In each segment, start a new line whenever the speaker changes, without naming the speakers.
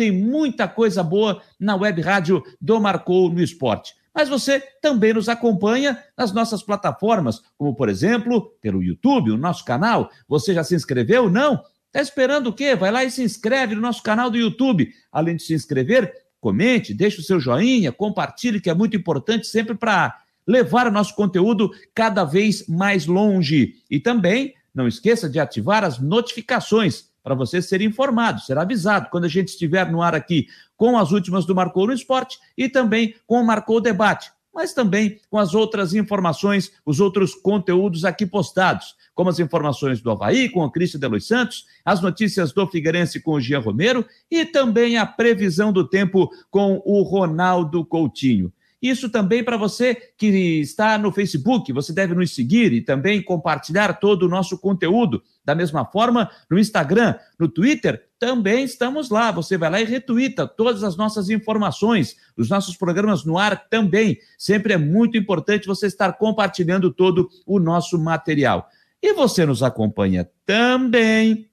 tem muita coisa boa na web rádio do Marcou no Esporte. Mas você também nos acompanha nas nossas plataformas, como por exemplo, pelo YouTube, o nosso canal. Você já se inscreveu? Não? Está esperando o quê? Vai lá e se inscreve no nosso canal do YouTube. Além de se inscrever, comente, deixe o seu joinha, compartilhe, que é muito importante sempre para levar o nosso conteúdo cada vez mais longe. E também não esqueça de ativar as notificações para você ser informado, ser avisado quando a gente estiver no ar aqui com as últimas do Marcou no Esporte e também com o Marcou Debate, mas também com as outras informações, os outros conteúdos aqui postados, como as informações do Havaí com o Cristian de Los Santos, as notícias do Figueirense com o Jean Romero e também a previsão do tempo com o Ronaldo Coutinho. Isso também para você que está no Facebook, você deve nos seguir e também compartilhar todo o nosso conteúdo. Da mesma forma, no Instagram, no Twitter, também estamos lá. Você vai lá e retuita todas as nossas informações, os nossos programas no ar também. Sempre é muito importante você estar compartilhando todo o nosso material. E você nos acompanha também,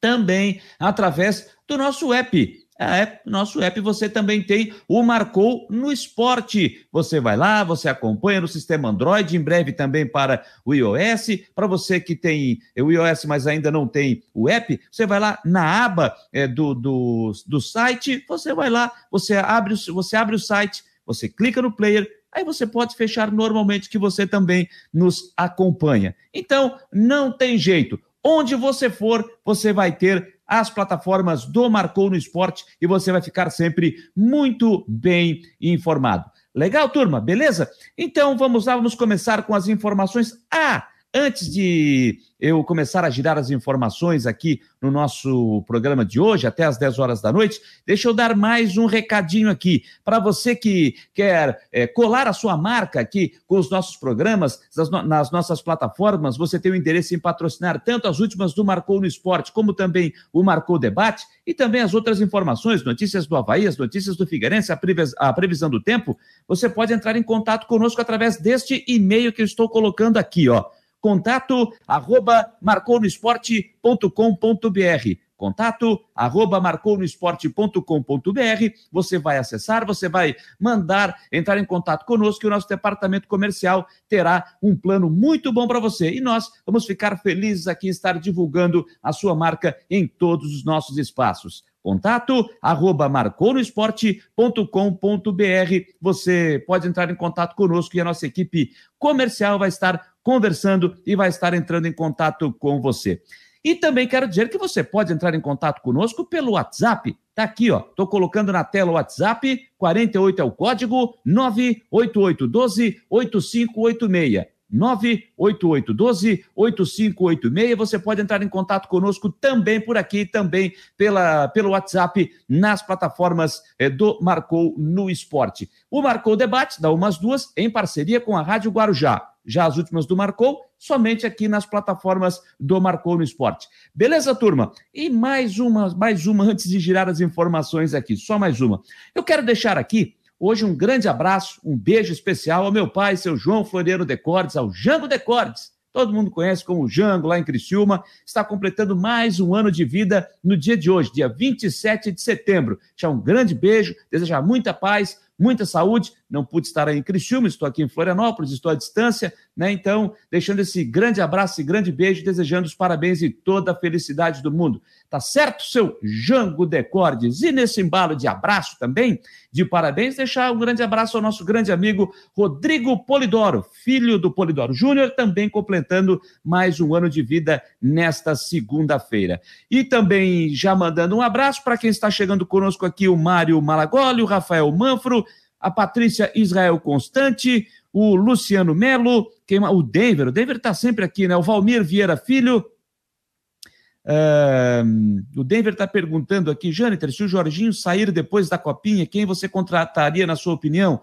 também através do nosso app é, nosso app você também tem o Marcou no Esporte. Você vai lá, você acompanha no sistema Android, em breve também para o iOS. Para você que tem o iOS, mas ainda não tem o app, você vai lá na aba é, do, do, do site, você vai lá, você abre, você abre o site, você clica no player, aí você pode fechar normalmente que você também nos acompanha. Então, não tem jeito. Onde você for, você vai ter as plataformas do Marcou no Esporte e você vai ficar sempre muito bem informado. Legal, turma? Beleza? Então vamos lá, vamos começar com as informações. Ah! Antes de eu começar a girar as informações aqui no nosso programa de hoje, até às 10 horas da noite, deixa eu dar mais um recadinho aqui. Para você que quer é, colar a sua marca aqui com os nossos programas, nas nossas plataformas, você tem o interesse em patrocinar tanto as últimas do Marcou no Esporte, como também o Marcou Debate, e também as outras informações, notícias do Havaí, as notícias do Figueirense, a previsão do tempo, você pode entrar em contato conosco através deste e-mail que eu estou colocando aqui, ó contato arroba marconoesporte.com.br contato arroba marconoesporte.com.br você vai acessar, você vai mandar entrar em contato conosco e o nosso departamento comercial terá um plano muito bom para você e nós vamos ficar felizes aqui em estar divulgando a sua marca em todos os nossos espaços. Contato arroba marconoesporte.com.br. Você pode entrar em contato conosco e a nossa equipe comercial vai estar conversando e vai estar entrando em contato com você. E também quero dizer que você pode entrar em contato conosco pelo WhatsApp. Tá aqui, ó. Tô colocando na tela o WhatsApp, 48 é o código 98812 8586. 98812-8586. Você pode entrar em contato conosco também por aqui, também pela, pelo WhatsApp, nas plataformas eh, do Marcou no Esporte. O Marcou Debate dá umas duas em parceria com a Rádio Guarujá. Já as últimas do Marcou, somente aqui nas plataformas do Marcou no Esporte. Beleza, turma? E mais uma, mais uma antes de girar as informações aqui, só mais uma. Eu quero deixar aqui Hoje, um grande abraço, um beijo especial ao meu pai, seu João Floreiro Decordes, ao Jango Decordes. Todo mundo conhece como Jango, lá em Criciúma. Está completando mais um ano de vida no dia de hoje, dia 27 de setembro. Já um grande beijo, desejar muita paz, muita saúde. Não pude estar aí em Criciúma, estou aqui em Florianópolis, estou à distância, né? Então, deixando esse grande abraço e grande beijo, desejando os parabéns e toda a felicidade do mundo. Tá certo, seu Jango Decordes? E nesse embalo de abraço também, de parabéns, deixar um grande abraço ao nosso grande amigo Rodrigo Polidoro, filho do Polidoro Júnior, também completando mais um ano de vida nesta segunda-feira. E também já mandando um abraço para quem está chegando conosco aqui, o Mário Malagoli, o Rafael Manfro, a Patrícia Israel Constante, o Luciano Melo, quem, o Denver, o Denver está sempre aqui, né? O Valmir Vieira Filho, Uh, o Denver está perguntando aqui, Jâniter, se o Jorginho sair depois da copinha, quem você contrataria, na sua opinião?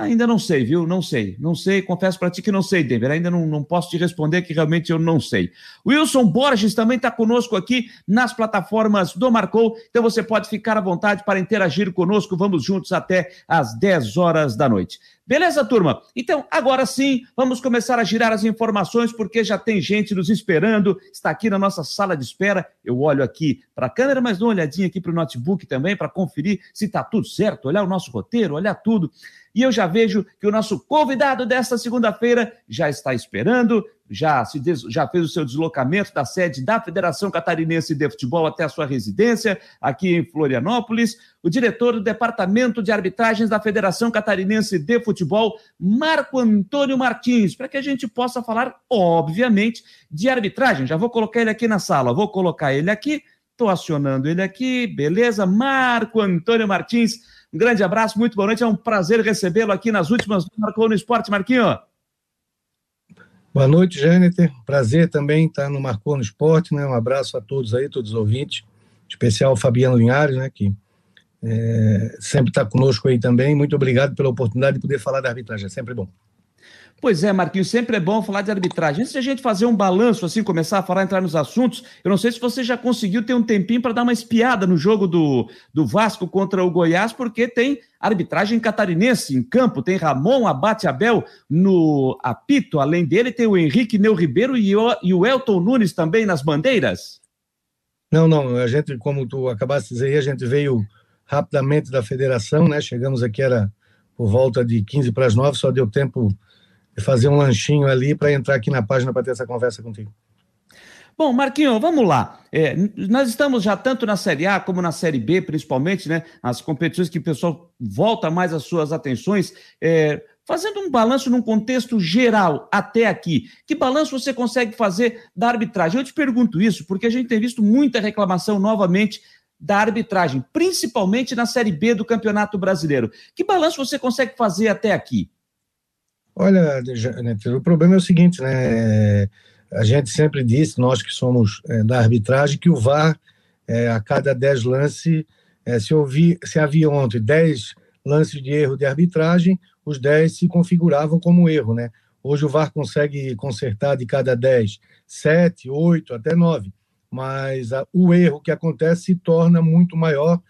Ainda não sei, viu? Não sei. Não sei, confesso para ti que não sei, Denver. Ainda não, não posso te responder que realmente eu não sei. Wilson Borges também está conosco aqui nas plataformas do Marcou. Então você pode ficar à vontade para interagir conosco. Vamos juntos até às 10 horas da noite. Beleza, turma? Então, agora sim, vamos começar a girar as informações, porque já tem gente nos esperando, está aqui na nossa sala de espera. Eu olho aqui para a câmera, mas dou uma olhadinha aqui para o notebook também, para conferir se está tudo certo, olhar o nosso roteiro, olhar tudo. E eu já vejo que o nosso convidado desta segunda-feira já está esperando, já, se des... já fez o seu deslocamento da sede da Federação Catarinense de Futebol até a sua residência, aqui em Florianópolis, o diretor do Departamento de Arbitragens da Federação Catarinense de Futebol, Marco Antônio Martins, para que a gente possa falar, obviamente, de arbitragem. Já vou colocar ele aqui na sala, vou colocar ele aqui, estou acionando ele aqui, beleza? Marco Antônio Martins um grande abraço, muito boa noite. É um prazer recebê-lo aqui nas últimas do Marcou no Esporte, Marquinho.
Boa noite, Jâniter. Prazer também estar no Marcou no Esporte, né? Um abraço a todos aí, todos os ouvintes, em especial o Fabiano Linhares, né? Que é, sempre está conosco aí também. Muito obrigado pela oportunidade de poder falar da arbitragem, é sempre bom.
Pois é, Marquinhos, sempre é bom falar de arbitragem. Antes de a gente fazer um balanço, assim, começar a falar, entrar nos assuntos, eu não sei se você já conseguiu ter um tempinho para dar uma espiada no jogo do, do Vasco contra o Goiás, porque tem arbitragem catarinense em campo, tem Ramon Abate Abel no apito, além dele tem o Henrique Neu Ribeiro e o, e o Elton Nunes também nas bandeiras.
Não, não, a gente, como tu acabaste de dizer, a gente veio rapidamente da federação, né? Chegamos aqui, era por volta de 15 para as 9, só deu tempo fazer um lanchinho ali para entrar aqui na página para ter essa conversa contigo.
Bom, Marquinho, vamos lá. É, nós estamos já tanto na Série A como na Série B, principalmente, né? As competições que o pessoal volta mais as suas atenções. É, fazendo um balanço num contexto geral até aqui, que balanço você consegue fazer da arbitragem? Eu te pergunto isso porque a gente tem visto muita reclamação novamente da arbitragem, principalmente na Série B do Campeonato Brasileiro. Que balanço você consegue fazer até aqui?
Olha, o problema é o seguinte, né? A gente sempre disse, nós que somos é, da arbitragem, que o VAR, é, a cada 10 lances, é, se, ouvi, se havia ontem 10 lances de erro de arbitragem, os 10 se configuravam como erro, né? Hoje o VAR consegue consertar de cada 10, 7, 8, até 9. Mas a, o erro que acontece se torna muito maior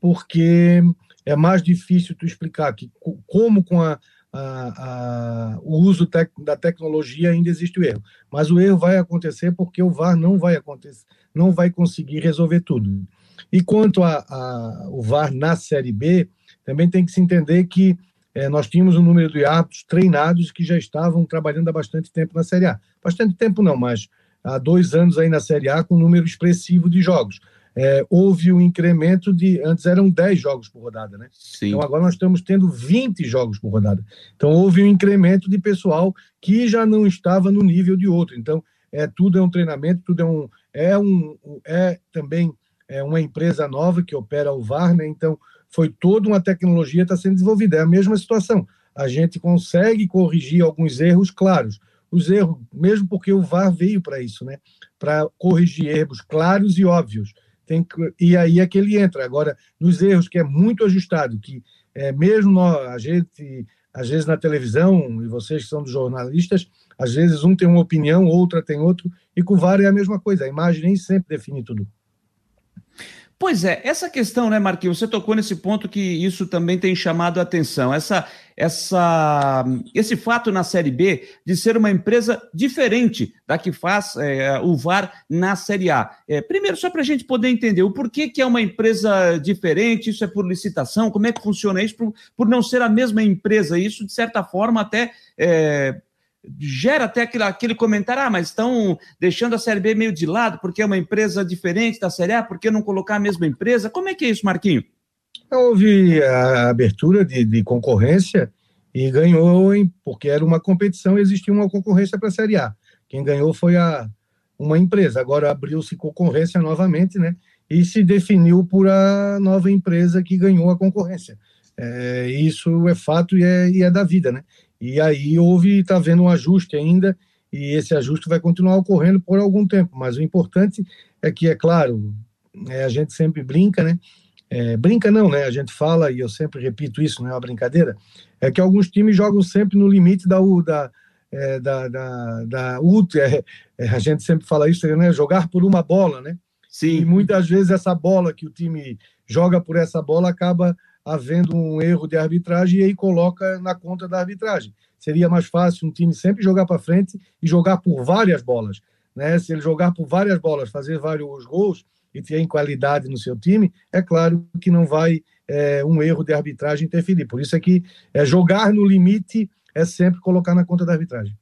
porque é mais difícil tu explicar que como com a a, a, o uso tec, da tecnologia ainda existe o erro. Mas o erro vai acontecer porque o VAR não vai acontecer, não vai conseguir resolver tudo. E quanto ao VAR na Série B, também tem que se entender que é, nós tínhamos um número de árbitros treinados que já estavam trabalhando há bastante tempo na Série A. Bastante tempo não, mas há dois anos aí na Série A com um número expressivo de jogos é, houve um incremento de. Antes eram 10 jogos por rodada, né? Sim. Então agora nós estamos tendo 20 jogos por rodada. Então houve um incremento de pessoal que já não estava no nível de outro. Então é, tudo é um treinamento, tudo é um. É, um, é também é uma empresa nova que opera o VAR, né? Então foi toda uma tecnologia está sendo desenvolvida. É a mesma situação. A gente consegue corrigir alguns erros claros. Os erros, mesmo porque o VAR veio para isso, né? Para corrigir erros claros e óbvios tem que, e aí é que ele entra. Agora, nos erros que é muito ajustado, que é, mesmo nós, a gente, às vezes na televisão, e vocês que são dos jornalistas, às vezes um tem uma opinião, outra tem outro, e com o VAR é a mesma coisa, a imagem nem sempre define tudo.
Pois é, essa questão, né, Marquinhos, você tocou nesse ponto que isso também tem chamado a atenção. Essa, essa, esse fato na Série B de ser uma empresa diferente da que faz é, o VAR na Série A. É, primeiro, só para a gente poder entender o porquê que é uma empresa diferente, isso é por licitação, como é que funciona isso, por, por não ser a mesma empresa. Isso, de certa forma, até. É, gera até aquele, aquele comentário, ah, mas estão deixando a Série B meio de lado porque é uma empresa diferente da Série A, por que não colocar a mesma empresa? Como é que é isso, Marquinho?
Houve a abertura de, de concorrência e ganhou, em, porque era uma competição e existia uma concorrência para a Série A. Quem ganhou foi a, uma empresa. Agora abriu-se concorrência novamente, né? E se definiu por a nova empresa que ganhou a concorrência. É, isso é fato e é, e é da vida, né? E aí houve, está havendo um ajuste ainda, e esse ajuste vai continuar ocorrendo por algum tempo. Mas o importante é que, é claro, é, a gente sempre brinca, né? é, brinca não, né? A gente fala, e eu sempre repito isso, não é uma brincadeira, é que alguns times jogam sempre no limite da, da, é, da, da, da é, é, a gente sempre fala isso, né? Jogar por uma bola, né? Sim. E muitas vezes essa bola que o time joga por essa bola acaba havendo um erro de arbitragem e aí coloca na conta da arbitragem. Seria mais fácil um time sempre jogar para frente e jogar por várias bolas. Né? Se ele jogar por várias bolas, fazer vários gols e ter qualidade no seu time, é claro que não vai é, um erro de arbitragem interferir. Por isso é que é, jogar no limite é sempre colocar na conta da arbitragem.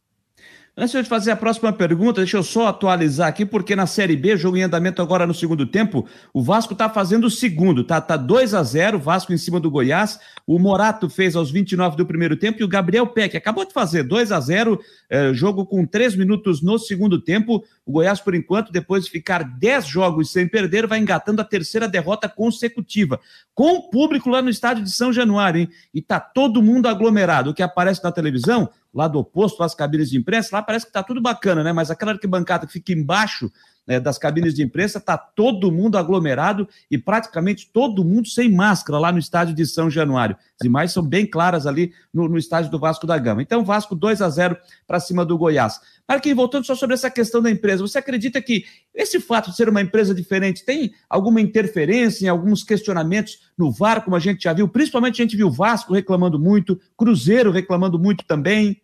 Antes de fazer a próxima pergunta, deixa eu só atualizar aqui, porque na Série B, jogo em andamento agora no segundo tempo, o Vasco está fazendo o segundo, tá? Tá 2 a 0 Vasco em cima do Goiás. O Morato fez aos 29 do primeiro tempo e o Gabriel Peck acabou de fazer 2 a 0 é, jogo com 3 minutos no segundo tempo. O Goiás, por enquanto, depois de ficar 10 jogos sem perder, vai engatando a terceira derrota consecutiva. Com o público lá no estádio de São Januário, hein? E tá todo mundo aglomerado. O que aparece na televisão lado oposto às cabines de imprensa, lá parece que está tudo bacana, né? Mas aquela arquibancada que fica embaixo né, das cabines de imprensa, está todo mundo aglomerado e praticamente todo mundo sem máscara lá no estádio de São Januário. As imagens são bem claras ali no, no estádio do Vasco da Gama. Então, Vasco 2 a 0 para cima do Goiás. Marquinhos, voltando só sobre essa questão da empresa, você acredita que esse fato de ser uma empresa diferente tem alguma interferência em alguns questionamentos no VAR, como a gente já viu? Principalmente a gente viu Vasco reclamando muito, Cruzeiro reclamando muito também.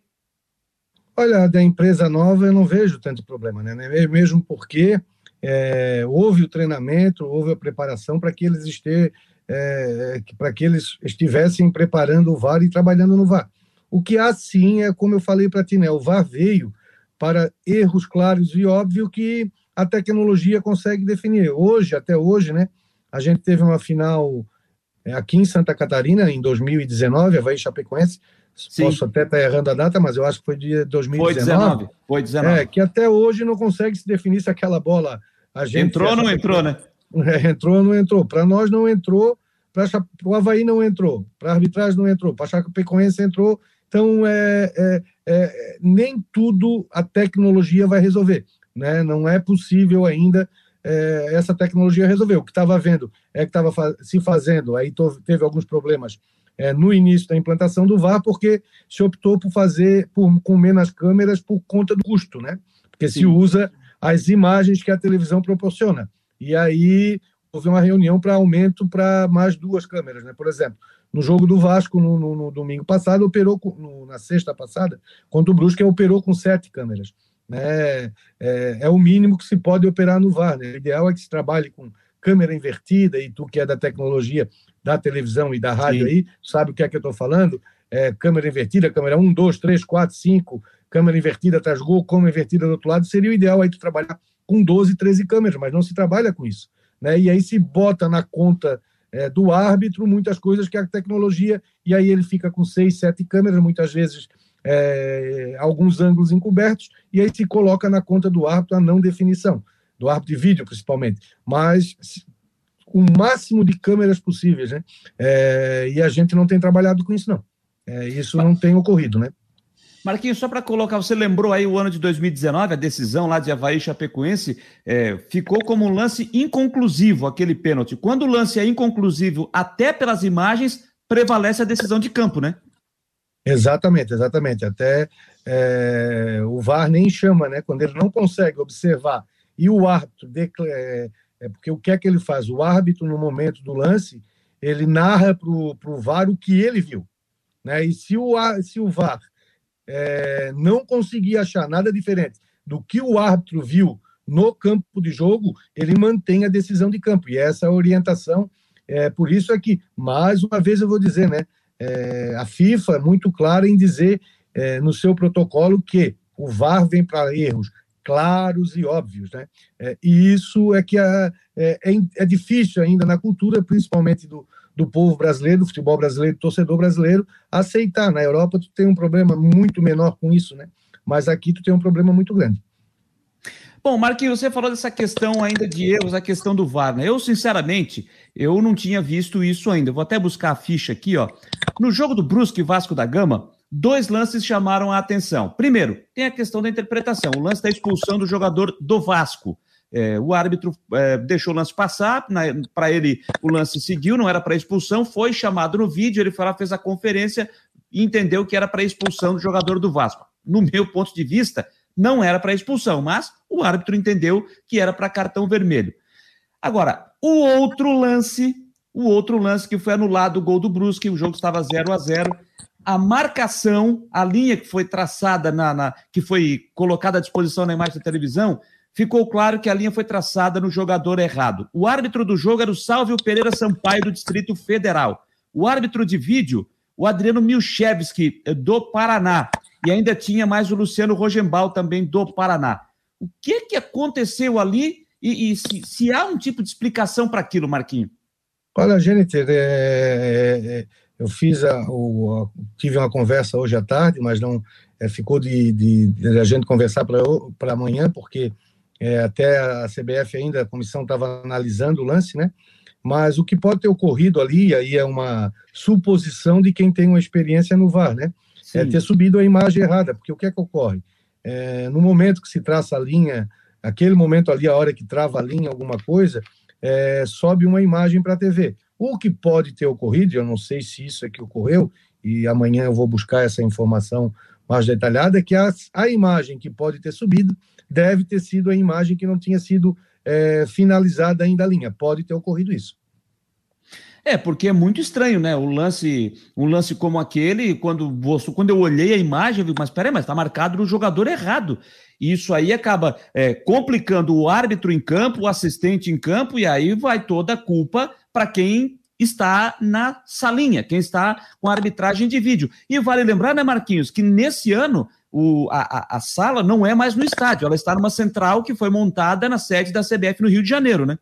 Olha, da empresa nova eu não vejo tanto problema, né? Mesmo porque é, houve o treinamento, houve a preparação para que eles estejam, é, para que eles estivessem preparando o VAR e trabalhando no VAR. O que há sim é, como eu falei para ti, né? O VAR veio para erros claros e óbvio que a tecnologia consegue definir. Hoje, até hoje, né? A gente teve uma final é, aqui em Santa Catarina, em 2019, Havaí Chapecoense, Sim. Posso até estar errando a data, mas eu acho que foi de 2019. Foi 19. Foi 19. É, que até hoje não consegue se definir se aquela bola. A gente
entrou ou não entrou, né?
É, entrou ou não entrou. Para nós não entrou, para o Havaí não entrou, para a arbitragem não entrou, para a Chapecoense entrou. Então, é, é, é, nem tudo a tecnologia vai resolver. Né? Não é possível ainda é, essa tecnologia resolver. O que estava vendo é que estava se fazendo, aí teve alguns problemas é, no início da implantação do VAR, porque se optou por fazer por, com menos câmeras por conta do custo, né? Porque Sim. se usa as imagens que a televisão proporciona. E aí houve uma reunião para aumento para mais duas câmeras, né? Por exemplo, no jogo do Vasco no, no, no domingo passado operou com, no, na sexta passada contra o Brusque operou com sete câmeras, né? É, é, o mínimo que se pode operar no VAR. Né? O ideal é que se trabalhe com câmera invertida e tu que é da tecnologia da televisão e da rádio Sim. aí, sabe o que é que eu estou falando? É, câmera invertida, câmera 1, 2, 3, 4, 5, câmera invertida atrás gol, câmera invertida do outro lado, seria o ideal aí tu trabalhar com 12, 13 câmeras, mas não se trabalha com isso. Né? E aí se bota na conta é, do árbitro muitas coisas que a tecnologia, e aí ele fica com 6, 7 câmeras, muitas vezes é, alguns ângulos encobertos, e aí se coloca na conta do árbitro a não definição, do árbitro de vídeo principalmente. Mas o máximo de câmeras possíveis, né? É, e a gente não tem trabalhado com isso, não. É, isso não tem ocorrido, né?
Marquinhos, só para colocar, você lembrou aí o ano de 2019, a decisão lá de Havaí Chapecoense, é, ficou como um lance inconclusivo, aquele pênalti. Quando o lance é inconclusivo, até pelas imagens, prevalece a decisão de campo, né?
Exatamente, exatamente. Até é, o VAR nem chama, né? Quando ele não consegue observar e o árbitro é, é porque o que é que ele faz? O árbitro, no momento do lance, ele narra para o VAR o que ele viu. Né? E se o, se o VAR é, não conseguir achar nada diferente do que o árbitro viu no campo de jogo, ele mantém a decisão de campo. E essa orientação, é, por isso é que, mais uma vez eu vou dizer, né? É, a FIFA é muito clara em dizer é, no seu protocolo que o VAR vem para erros claros e óbvios. Né? É, e isso é que é, é, é, difícil ainda na cultura, principalmente do, do povo brasileiro, do futebol brasileiro, do torcedor brasileiro, aceitar. Na Europa, tu tem um problema muito menor com isso, né? mas aqui tu tem um problema muito grande.
Bom, Marquinhos, você falou dessa questão ainda de erros, a questão do VAR, né? Eu, sinceramente, eu não tinha visto isso ainda. vou até buscar a ficha aqui, ó. No jogo do Brusque Vasco da Gama, dois lances chamaram a atenção. Primeiro, tem a questão da interpretação, o lance da expulsão do jogador do Vasco. É, o árbitro é, deixou o lance passar, para ele o lance seguiu, não era para expulsão, foi chamado no vídeo, ele foi lá, fez a conferência e entendeu que era para expulsão do jogador do Vasco. No meu ponto de vista, não era para expulsão, mas o árbitro entendeu que era para cartão vermelho. Agora, o outro lance, o outro lance que foi anulado o gol do Brusque, o jogo estava 0 a 0 a marcação, a linha que foi traçada na, na, que foi colocada à disposição na imagem da televisão, ficou claro que a linha foi traçada no jogador errado. O árbitro do jogo era o Salvio Pereira Sampaio do Distrito Federal. O árbitro de vídeo, o Adriano Milchevski do Paraná, e ainda tinha mais o Luciano Rogenbal também do Paraná. O que que aconteceu ali e, e se, se, há um tipo de explicação para aquilo, Marquinho?
Olha, gente, é, é, é eu fiz a, o, a, tive uma conversa hoje à tarde, mas não é, ficou de, de, de, a gente conversar para amanhã, porque é, até a CBF ainda, a comissão estava analisando o lance, né? Mas o que pode ter ocorrido ali, aí é uma suposição de quem tem uma experiência no VAR, né? É Sim. É ter subido a imagem errada, porque o que é que ocorre? É, no momento que se traça a linha, aquele momento ali, a hora que trava a linha, alguma coisa, é, sobe uma imagem para a TV. O que pode ter ocorrido, eu não sei se isso é que ocorreu, e amanhã eu vou buscar essa informação mais detalhada, é que a, a imagem que pode ter subido deve ter sido a imagem que não tinha sido é, finalizada ainda a linha. Pode ter ocorrido isso.
É, porque é muito estranho, né? O lance, um lance como aquele, quando, quando eu olhei a imagem, eu vi, mas peraí, mas está marcado no jogador errado. E isso aí acaba é, complicando o árbitro em campo, o assistente em campo, e aí vai toda a culpa para quem está na salinha, quem está com a arbitragem de vídeo. E vale lembrar, né, Marquinhos, que nesse ano o, a, a, sala não é mais no estádio, ela está numa central que foi montada na sede da CBF no Rio de Janeiro, né?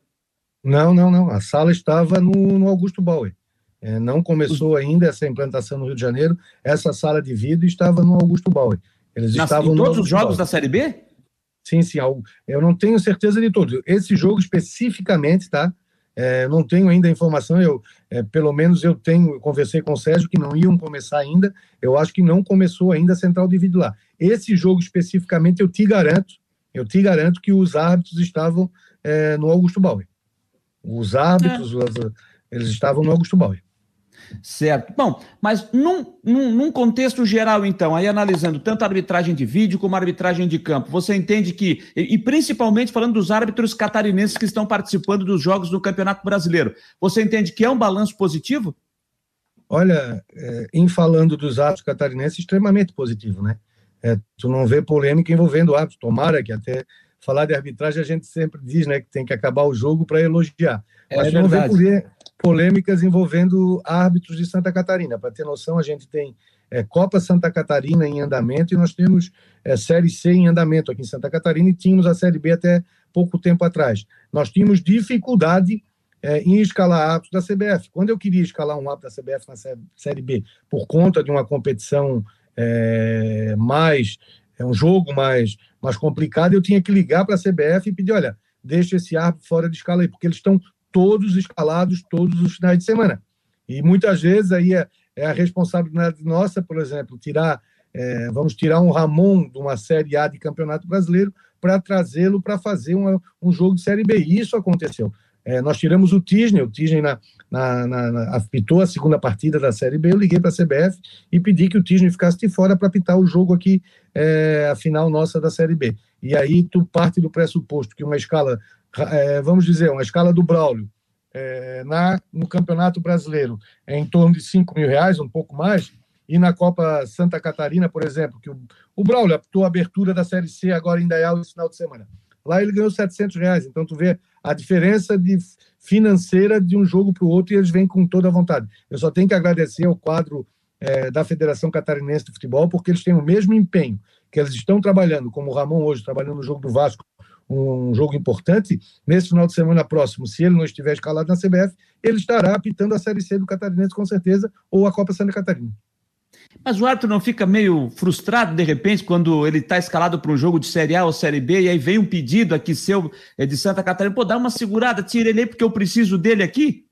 Não, não, não. A sala estava no, no Augusto Bauer. É, não começou ainda essa implantação no Rio de Janeiro. Essa sala de vídeo estava no Augusto Bauer.
Eles Nas, estavam em todos os jogos Bauer. da Série B?
Sim, sim. Eu não tenho certeza de todos. Esse jogo especificamente, tá? É, não tenho ainda a informação, eu, é, pelo menos eu tenho, eu conversei com o Sérgio que não iam começar ainda, eu acho que não começou ainda a central dividir lá. Esse jogo especificamente, eu te garanto, eu te garanto que os árbitros estavam é, no Augusto Bauer. Os árbitros, é. eles estavam no Augusto Bauer.
Certo. Bom, mas num, num, num, contexto geral, então, aí analisando tanto a arbitragem de vídeo como a arbitragem de campo, você entende que, e, e, principalmente falando dos árbitros catarinenses que estão participando dos jogos do Campeonato Brasileiro, você entende que é um balanço positivo?
Olha, é, em falando dos árbitros catarinenses, extremamente positivo, né? É, tu não vê polêmica envolvendo árbitros, tomara que até falar de arbitragem a gente sempre diz, né, que tem que acabar o jogo para elogiar. É, Mas é não vê polêmicas envolvendo árbitros de Santa Catarina. Para ter noção, a gente tem é, Copa Santa Catarina em andamento e nós temos é, Série C em andamento aqui em Santa Catarina e tínhamos a Série B até pouco tempo atrás. Nós tínhamos dificuldade é, em escalar árbitros da CBF. Quando eu queria escalar um árbitro da CBF na Série B por conta de uma competição é, mais é um jogo mais, mais complicado, eu tinha que ligar para a CBF e pedir, olha, deixa esse árbitro fora de escala aí, porque eles estão todos escalados todos os finais de semana. E muitas vezes aí é, é a responsabilidade nossa, por exemplo, tirar, é, vamos tirar um Ramon de uma Série A de Campeonato Brasileiro para trazê-lo para fazer uma, um jogo de Série B. E isso aconteceu. É, nós tiramos o Tisney, o Tisney na, na, na, na, apitou a segunda partida da Série B, eu liguei para a CBF e pedi que o Tisney ficasse de fora para apitar o jogo aqui, é, a final nossa da Série B. E aí tu parte do pressuposto que uma escala, é, vamos dizer, uma escala do Braulio, é, na, no Campeonato Brasileiro é em torno de 5 mil reais, um pouco mais, e na Copa Santa Catarina, por exemplo, que o, o Braulio apitou a abertura da Série C agora em Dayal esse final de semana. Lá ele ganhou 700 reais, então tu vê a diferença de financeira de um jogo para o outro e eles vêm com toda a vontade. Eu só tenho que agradecer ao quadro é, da Federação Catarinense de Futebol, porque eles têm o mesmo empenho que eles estão trabalhando, como o Ramon hoje, trabalhando no jogo do Vasco, um jogo importante, nesse final de semana próximo, se ele não estiver escalado na CBF, ele estará apitando a Série C do Catarinense com certeza, ou a Copa Santa Catarina.
Mas o árbitro não fica meio frustrado de repente quando ele está escalado para um jogo de Série A ou Série B e aí vem um pedido aqui seu é, de Santa Catarina, pô, dá uma segurada, tira ele aí porque eu preciso dele aqui?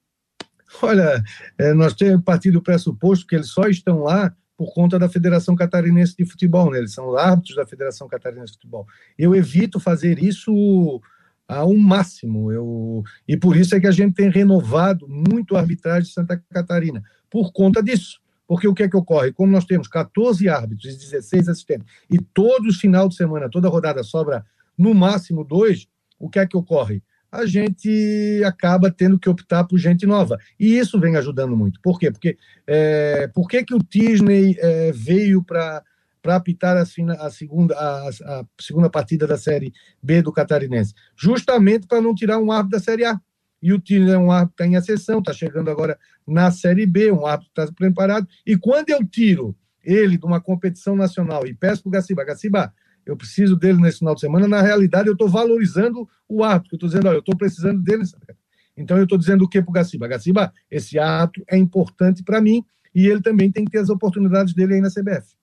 Olha, é, nós temos partido do pressuposto que eles só estão lá por conta da Federação Catarinense de Futebol, né? eles são árbitros da Federação Catarinense de Futebol. Eu evito fazer isso ao máximo. Eu, e por isso é que a gente tem renovado muito a arbitragem de Santa Catarina, por conta disso. Porque o que é que ocorre? Como nós temos 14 árbitros e 16 assistentes, e todos os final de semana, toda rodada sobra no máximo dois, o que é que ocorre? A gente acaba tendo que optar por gente nova. E isso vem ajudando muito. Por quê? Porque é, por que, que o Disney é, veio para para apitar a, a segunda, a, a, segunda partida da Série B do Catarinense? Justamente para não tirar um árbitro da Série A. E o Disney é um árbitro que está em exceção, está chegando agora na Série B, um árbitro que está preparado. E quando eu tiro ele de uma competição nacional e peço para o Gaciba, Gaciba, eu preciso dele nesse final de semana, na realidade eu estou valorizando o árbitro, eu estou dizendo, olha, eu estou precisando dele. Então eu estou dizendo o que para o Gaciba? Gaciba, esse árbitro é importante para mim e ele também tem que ter as oportunidades dele aí na CBF.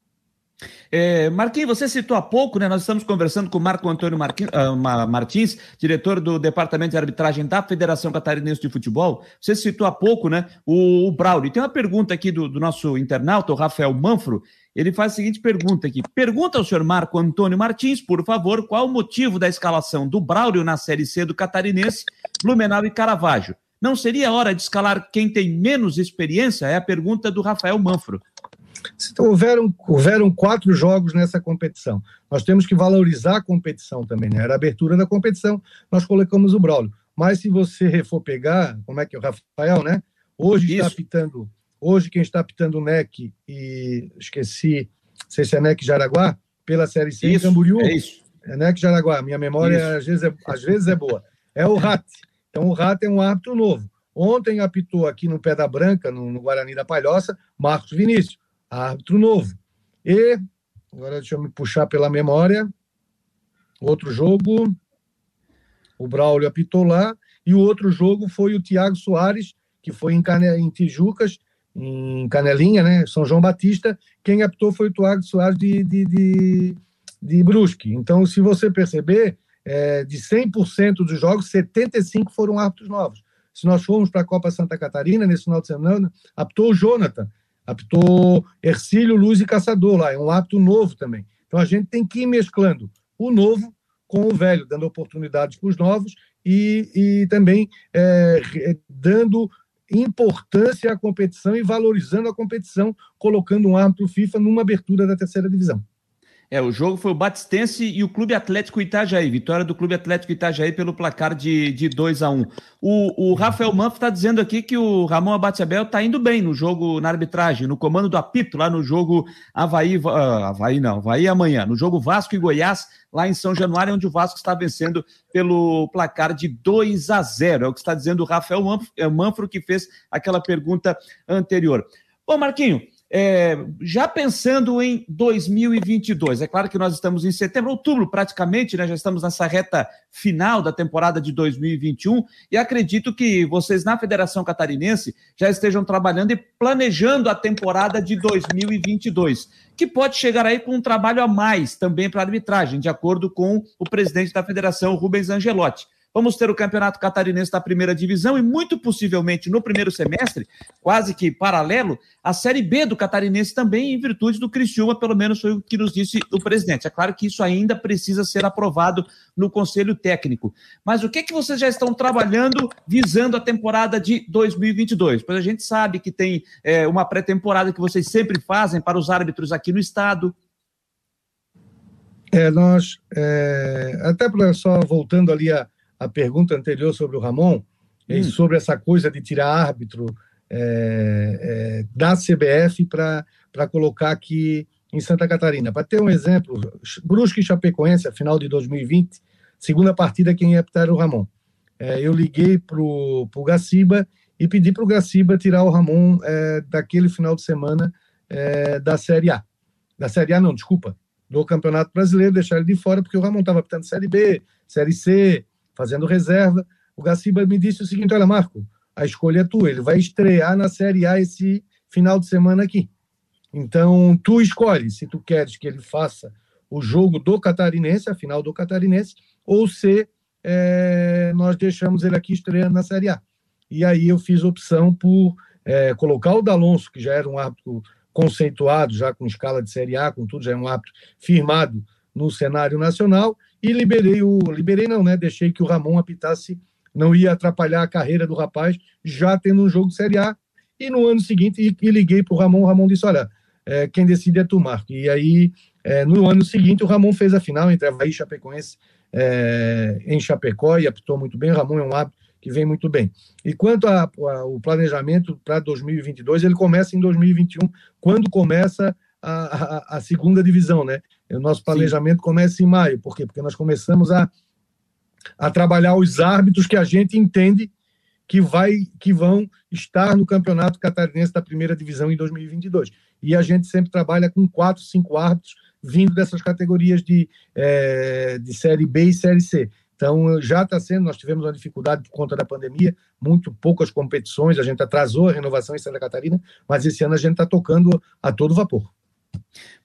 É, Marquinhos, você citou há pouco, né? Nós estamos conversando com Marco Antônio Marquinhos, uh, Martins, diretor do Departamento de Arbitragem da Federação Catarinense de Futebol. Você citou há pouco, né? O, o Braulio. Tem uma pergunta aqui do, do nosso internauta, o Rafael Manfro. Ele faz a seguinte pergunta aqui: pergunta ao senhor Marco Antônio Martins, por favor, qual o motivo da escalação do Braulio na Série C do Catarinense, Blumenau e Caravaggio? Não seria hora de escalar quem tem menos experiência? É a pergunta do Rafael Manfro.
Então, houveram, houveram quatro jogos nessa competição. Nós temos que valorizar a competição também, né? Era a abertura da competição, nós colocamos o Braulio. Mas se você for pegar, como é que é o Rafael, né? Hoje Isso. está apitando, hoje quem está apitando o NEC e esqueci, não sei se é NEC Jaraguá, pela Série C
isso, Camboriú. É isso.
É NEC Jaraguá, minha memória às vezes, é, às vezes é boa. É o Rat. Então o Rat é um árbitro novo. Ontem apitou aqui no Pé da Branca, no, no Guarani da Palhoça, Marcos Vinícius árbitro novo. E, agora deixa eu me puxar pela memória, outro jogo, o Braulio apitou lá, e o outro jogo foi o Thiago Soares, que foi em, Cane... em Tijucas, em Canelinha, né, São João Batista, quem apitou foi o Thiago Soares de, de, de, de Brusque. Então, se você perceber, é, de 100% dos jogos, 75 foram árbitros novos. Se nós formos para a Copa Santa Catarina, nesse final de semana, apitou o Jonathan, Apitou Ercílio, Luz e Caçador lá, é um hábito novo também. Então a gente tem que ir mesclando o novo com o velho, dando oportunidades para os novos e, e também é, dando importância à competição e valorizando a competição, colocando um árbitro FIFA numa abertura da terceira divisão.
É, o jogo foi o Batistense e o Clube Atlético Itajaí. Vitória do Clube Atlético Itajaí pelo placar de, de 2 a 1 um. O, o Rafael Manf está dizendo aqui que o Ramon Abatiabel está indo bem no jogo, na arbitragem, no comando do apito, lá no jogo Havaí, uh, Havaí não, Havaí amanhã, no jogo Vasco e Goiás, lá em São Januário, onde o Vasco está vencendo pelo placar de 2 a 0 É o que está dizendo o Rafael Manfro, que fez aquela pergunta anterior. Bom, Marquinho, é, já pensando em 2022, é claro que nós estamos em setembro, outubro praticamente, né? Já estamos nessa reta final da temporada de 2021 e acredito que vocês na Federação Catarinense já estejam trabalhando e planejando a temporada de 2022, que pode chegar aí com um trabalho a mais também para a arbitragem, de acordo com o presidente da Federação, Rubens Angelotti. Vamos ter o Campeonato Catarinense da primeira divisão e, muito possivelmente, no primeiro semestre, quase que paralelo, a Série B do Catarinense também, em virtude do Criciúma, pelo menos foi o que nos disse o presidente. É claro que isso ainda precisa ser aprovado no Conselho Técnico. Mas o que, é que vocês já estão trabalhando visando a temporada de 2022? Pois a gente sabe que tem é, uma pré-temporada que vocês sempre fazem para os árbitros aqui no estado.
É, nós, é, até só voltando ali a a pergunta anterior sobre o Ramon, hum. sobre essa coisa de tirar árbitro é, é, da CBF para colocar aqui em Santa Catarina. Para ter um exemplo, Brusque e Chapecoense, a final de 2020, segunda partida, quem ia apitar era o Ramon. É, eu liguei para o Gaciba e pedi para o Gaciba tirar o Ramon é, daquele final de semana é, da Série A. Da Série A, não, desculpa, do Campeonato Brasileiro, deixar ele de fora, porque o Ramon estava apitando Série B, Série C, fazendo reserva. O Gaciba me disse o seguinte: olha, Marco, a escolha é tua, ele vai estrear na Série A esse final de semana aqui. Então, tu escolhe se tu queres que ele faça o jogo do Catarinense, a final do Catarinense, ou se é, nós deixamos ele aqui estreando na Série A. E aí eu fiz opção por é, colocar o D'Alonso, que já era um árbitro conceituado, já com escala de Série A, com tudo, já é um árbitro firmado no cenário nacional e liberei o. Liberei não, né? Deixei que o Ramon apitasse, não ia atrapalhar a carreira do rapaz, já tendo um jogo de Série A. E no ano seguinte, e, e liguei para o Ramon, o Ramon disse: olha, é, quem decide é tu, Marco. E aí, é, no ano seguinte, o Ramon fez a final entre Havaí e Chapecoense é, em Chapecó e apitou muito bem. O Ramon é um hábito que vem muito bem. E quanto ao planejamento para 2022, ele começa em 2021, quando começa a, a, a segunda divisão, né? O nosso planejamento Sim. começa em maio. Por quê? Porque nós começamos a, a trabalhar os árbitros que a gente entende que, vai, que vão estar no Campeonato Catarinense da Primeira Divisão em 2022. E a gente sempre trabalha com quatro, cinco árbitros vindo dessas categorias de, é, de Série B e Série C. Então, já está sendo, nós tivemos uma dificuldade por conta da pandemia, muito poucas competições, a gente atrasou a renovação em Santa Catarina, mas esse ano a gente está tocando a todo vapor.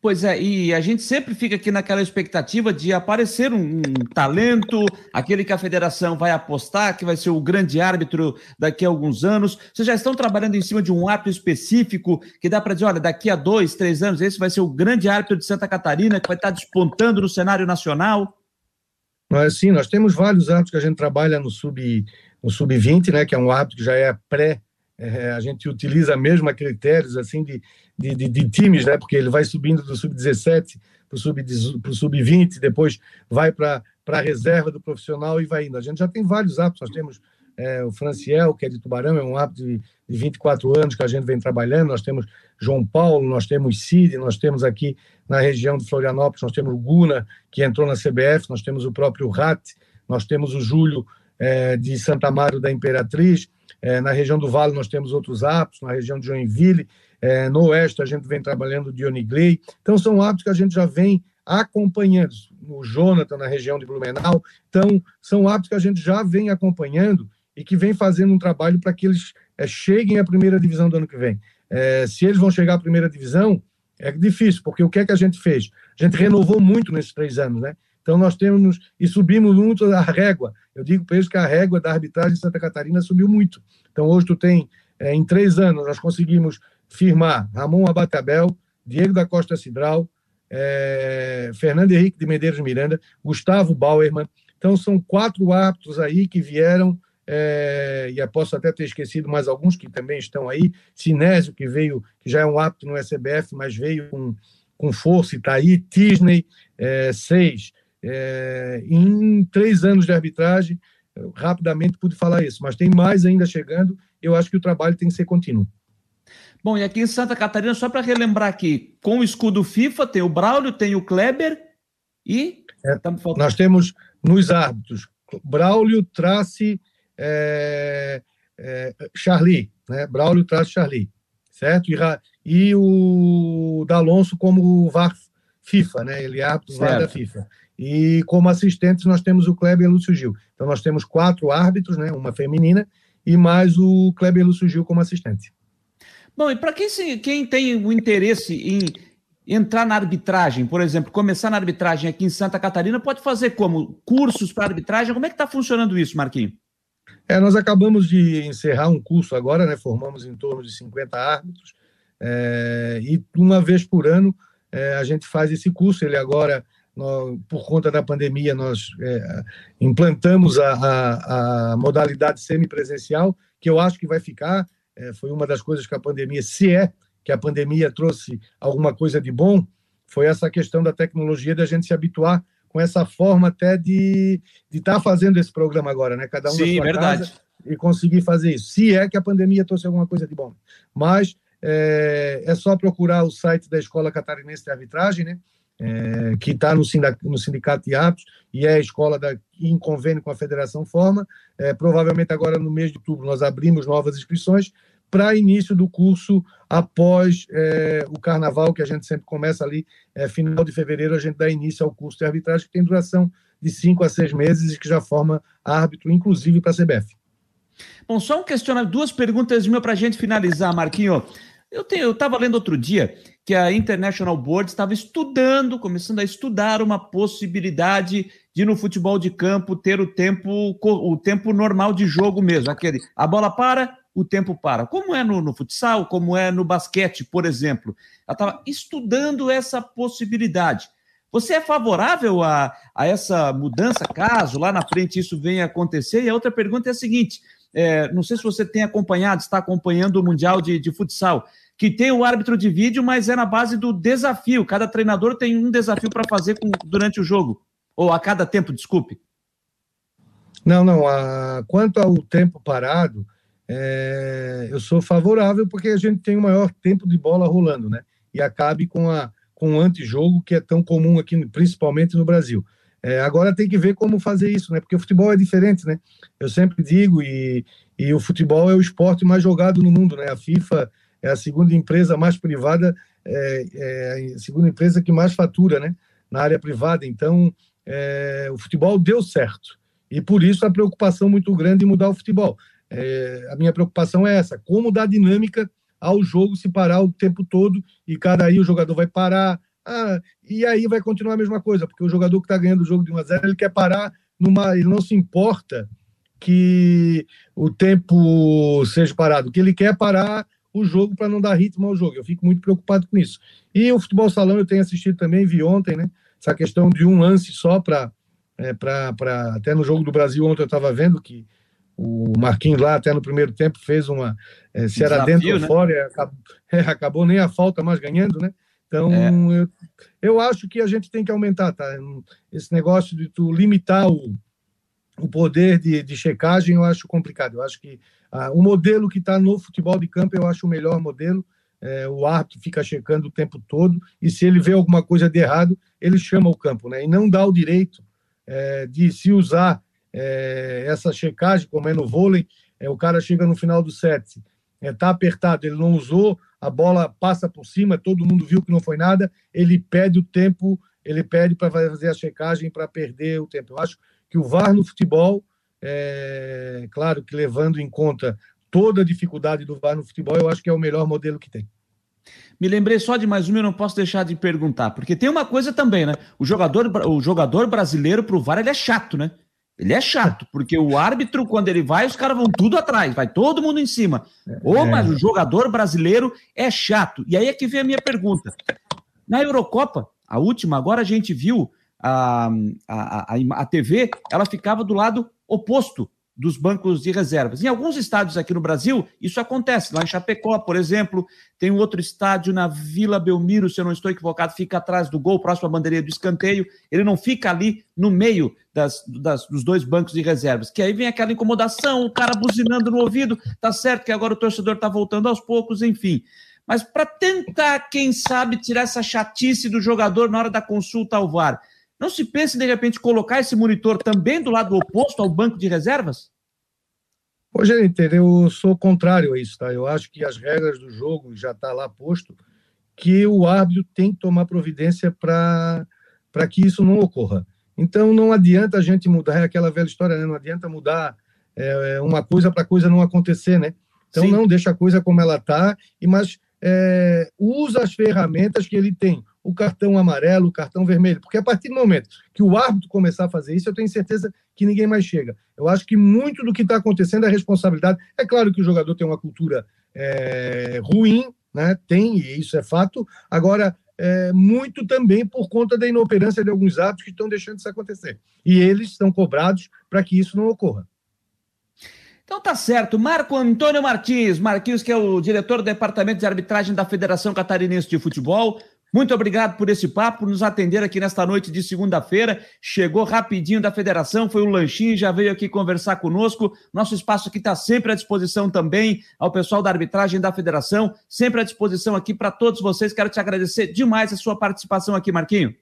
Pois é, e a gente sempre fica aqui naquela expectativa de aparecer um, um, talento, aquele que a federação vai apostar, que vai ser o grande árbitro daqui a alguns anos. Vocês já estão trabalhando em cima de um árbitro específico que dá para dizer, olha, daqui a dois, três anos, esse vai ser o grande árbitro de Santa Catarina, que vai estar despontando no cenário nacional?
Mas sim, nós temos vários árbitros que a gente trabalha no sub no sub-20, né, que é um árbitro que já é pré é, a gente utiliza mesmo critérios assim de, de, de, de, times, né? Porque ele vai subindo do sub-17 para o sub-20, sub depois vai para a reserva do profissional e vai indo. A gente já tem vários aptos, nós temos é, o Franciel, que é de Tubarão, é um apto de, de 24 anos que a gente vem trabalhando, nós temos João Paulo, nós temos Cid, nós temos aqui na região de Florianópolis, nós temos o Guna, que entrou na CBF, nós temos o próprio Rat, nós temos o Júlio é, de Santa Amaro da Imperatriz, é, na região do Vale nós temos outros aptos, na região de Joinville, é, no oeste a gente vem trabalhando de Onigley. Então são aptos que a gente já vem acompanhando. O Jonathan na região de Blumenau. Então são aptos que a gente já vem acompanhando e que vem fazendo um trabalho para que eles é, cheguem à primeira divisão do ano que vem. É, se eles vão chegar à primeira divisão, é difícil, porque o que é que a gente fez? A gente renovou muito nesses três anos, né? Então, nós temos e subimos muito a régua. Eu digo para que a régua da arbitragem em Santa Catarina subiu muito. Então, hoje tu tem, é, em três anos, nós conseguimos firmar Ramon Abatabel, Diego da Costa Cidral, é, Fernando Henrique de Medeiros Miranda, Gustavo Bauerman. Então, são quatro árbitros aí que vieram, é, e posso até ter esquecido mais alguns que também estão aí. Sinésio, que veio, que já é um árbitro no SBF, mas veio com, com força e está aí. Tisney, é, seis. É, em três anos de arbitragem, rapidamente pude falar isso, mas tem mais ainda chegando. Eu acho que o trabalho tem que ser contínuo.
Bom, e aqui em Santa Catarina, só para relembrar aqui, com o escudo FIFA, tem o Braulio, tem o Kleber e.
É, nós temos nos árbitros Braulio, Trace, é, é, Charlie, né? Braulio, Trace, Charlie, certo? E, e o D'Alonso como VAR FIFA, né? Ele é árbitro VAR da FIFA. E como assistentes nós temos o Kleber Lúcio Gil. Então nós temos quatro árbitros, né, uma feminina, e mais o Kleber Lúcio Gil como assistente.
Bom, e para quem, quem tem o interesse em entrar na arbitragem, por exemplo, começar na arbitragem aqui em Santa Catarina, pode fazer como? Cursos para arbitragem? Como é que está funcionando isso, Marquinhos?
É, nós acabamos de encerrar um curso agora, né? Formamos em torno de 50 árbitros, é, e uma vez por ano é, a gente faz esse curso. Ele agora nós, por conta da pandemia, nós é, implantamos a, a, a, modalidade semipresencial, que eu acho que vai ficar. É, foi uma das coisas que a pandemia, se é que a pandemia trouxe alguma coisa de bom, foi essa questão da tecnologia, da gente se habituar com essa forma até de estar tá fazendo esse programa agora, né? Cada um
Sim, verdade. casa
e conseguir fazer isso. Se é que a pandemia trouxe alguma coisa de bom. Mas é, é só procurar o site da Escola Catarinense de Arbitragem, né? É, que está no, no, Sindicato de Árbitros e é a escola da, em convênio com a Federação Forma. É, provavelmente agora no mês de outubro nós abrimos novas inscrições para início do curso após é, o carnaval, que a gente sempre começa ali, é, final de fevereiro, a gente dá início ao curso de arbitragem, que tem duração de cinco a seis meses e que já forma árbitro, inclusive para a CBF.
Bom, só um questionamento, duas perguntas meu para a gente finalizar, Marquinho. Eu estava lendo outro dia que a International Board estava estudando, começando a estudar uma possibilidade de no futebol de campo ter o tempo o tempo normal de jogo mesmo, aquele a bola para, o tempo para. Como é no, no futsal, como é no basquete, por exemplo. Ela estava estudando essa possibilidade. Você é favorável a, a essa mudança, caso lá na frente isso venha a acontecer? E a outra pergunta é a seguinte: é, não sei se você tem acompanhado, está acompanhando o Mundial de, de Futsal, que tem o árbitro de vídeo, mas é na base do desafio. Cada treinador tem um desafio para fazer com, durante o jogo. Ou a cada tempo, desculpe.
Não, não. A, quanto ao tempo parado, é, eu sou favorável porque a gente tem o maior tempo de bola rolando, né? E acabe com, a, com o antijogo que é tão comum aqui, principalmente no Brasil. É, agora tem que ver como fazer isso, né? Porque o futebol é diferente, né? Eu sempre digo, e, e o futebol é o esporte mais jogado no mundo, né? A FIFA é a segunda empresa mais privada, é, é a segunda empresa que mais fatura, né? Na área privada. Então, é, o futebol deu certo. E por isso a preocupação muito grande em mudar o futebol. É, a minha preocupação é essa: como dar dinâmica ao jogo se parar o tempo todo e cada aí o jogador vai parar. Ah, e aí vai continuar a mesma coisa, porque o jogador que está ganhando o jogo de 1 a 0 ele quer parar numa. Ele não se importa que o tempo seja parado, que ele quer parar o jogo para não dar ritmo ao jogo. Eu fico muito preocupado com isso. E o futebol salão eu tenho assistido também, vi ontem, né? Essa questão de um lance só para é, para até no jogo do Brasil ontem eu estava vendo que o Marquinhos lá até no primeiro tempo fez uma é, se era Desafio, dentro ou né? fora acabou, é, acabou, nem a falta mais ganhando né então é. eu, eu acho que a gente tem que aumentar tá esse negócio de tu limitar o, o poder de, de checagem eu acho complicado. Eu acho que ah, o modelo que está no futebol de campo eu acho o melhor modelo. É, o árbitro fica checando o tempo todo e se ele vê alguma coisa de errado ele chama o campo né? E não dá o direito é, de se usar é, essa checagem, como é no vôlei, é, o cara chega no final do set, está é, apertado, ele não usou, a bola passa por cima, todo mundo viu que não foi nada, ele pede o tempo, ele pede para fazer a checagem para perder o tempo. Eu acho que o VAR no futebol, é, claro que levando em conta toda a dificuldade do VAR no futebol, eu acho que é o melhor modelo que tem.
Me lembrei só de mais uma, eu não posso deixar de perguntar, porque tem uma coisa também, né? O jogador, o jogador brasileiro pro VAR ele é chato, né? Ele é chato, porque o árbitro, quando ele vai, os caras vão tudo atrás, vai todo mundo em cima. Ô, oh, mas o jogador brasileiro é chato. E aí é que vem a minha pergunta. Na Eurocopa, a última, agora a gente viu a, a, a, a TV, ela ficava do lado oposto dos bancos de reservas. Em alguns estádios aqui no Brasil, isso acontece. Lá em Chapecó, por exemplo, tem um outro estádio na Vila Belmiro, se eu não estou equivocado, fica atrás do gol, próximo à bandeirinha do escanteio. Ele não fica ali no meio das, das, dos dois bancos de reservas. Que aí vem aquela incomodação, o cara buzinando no ouvido. Tá certo que agora o torcedor está voltando aos poucos, enfim. Mas para tentar, quem sabe, tirar essa chatice do jogador na hora da consulta ao VAR, não se pensa em, de repente, colocar esse monitor também do lado oposto ao banco de reservas?
Ô, gente, eu sou contrário a isso, tá? Eu acho que as regras do jogo já está lá posto que o árbitro tem que tomar providência para que isso não ocorra. Então não adianta a gente mudar, é aquela velha história, né? Não adianta mudar é, uma coisa para a coisa não acontecer, né? Então Sim. não deixa a coisa como ela está, mas é, usa as ferramentas que ele tem o cartão amarelo, o cartão vermelho, porque a partir do momento que o árbitro começar a fazer isso, eu tenho certeza que ninguém mais chega. Eu acho que muito do que está acontecendo é responsabilidade. É claro que o jogador tem uma cultura é, ruim, né? tem, e isso é fato. Agora, é, muito também por conta da inoperância de alguns árbitros que estão deixando isso acontecer. E eles estão cobrados para que isso não ocorra.
Então tá certo. Marco Antônio Martins, Marquinhos, que é o diretor do Departamento de Arbitragem da Federação Catarinense de Futebol. Muito obrigado por esse papo, por nos atender aqui nesta noite de segunda-feira. Chegou rapidinho da federação, foi um lanchinho, já veio aqui conversar conosco. Nosso espaço aqui está sempre à disposição também ao pessoal da arbitragem da federação, sempre à disposição aqui para todos vocês. Quero te agradecer demais a sua participação aqui, Marquinho.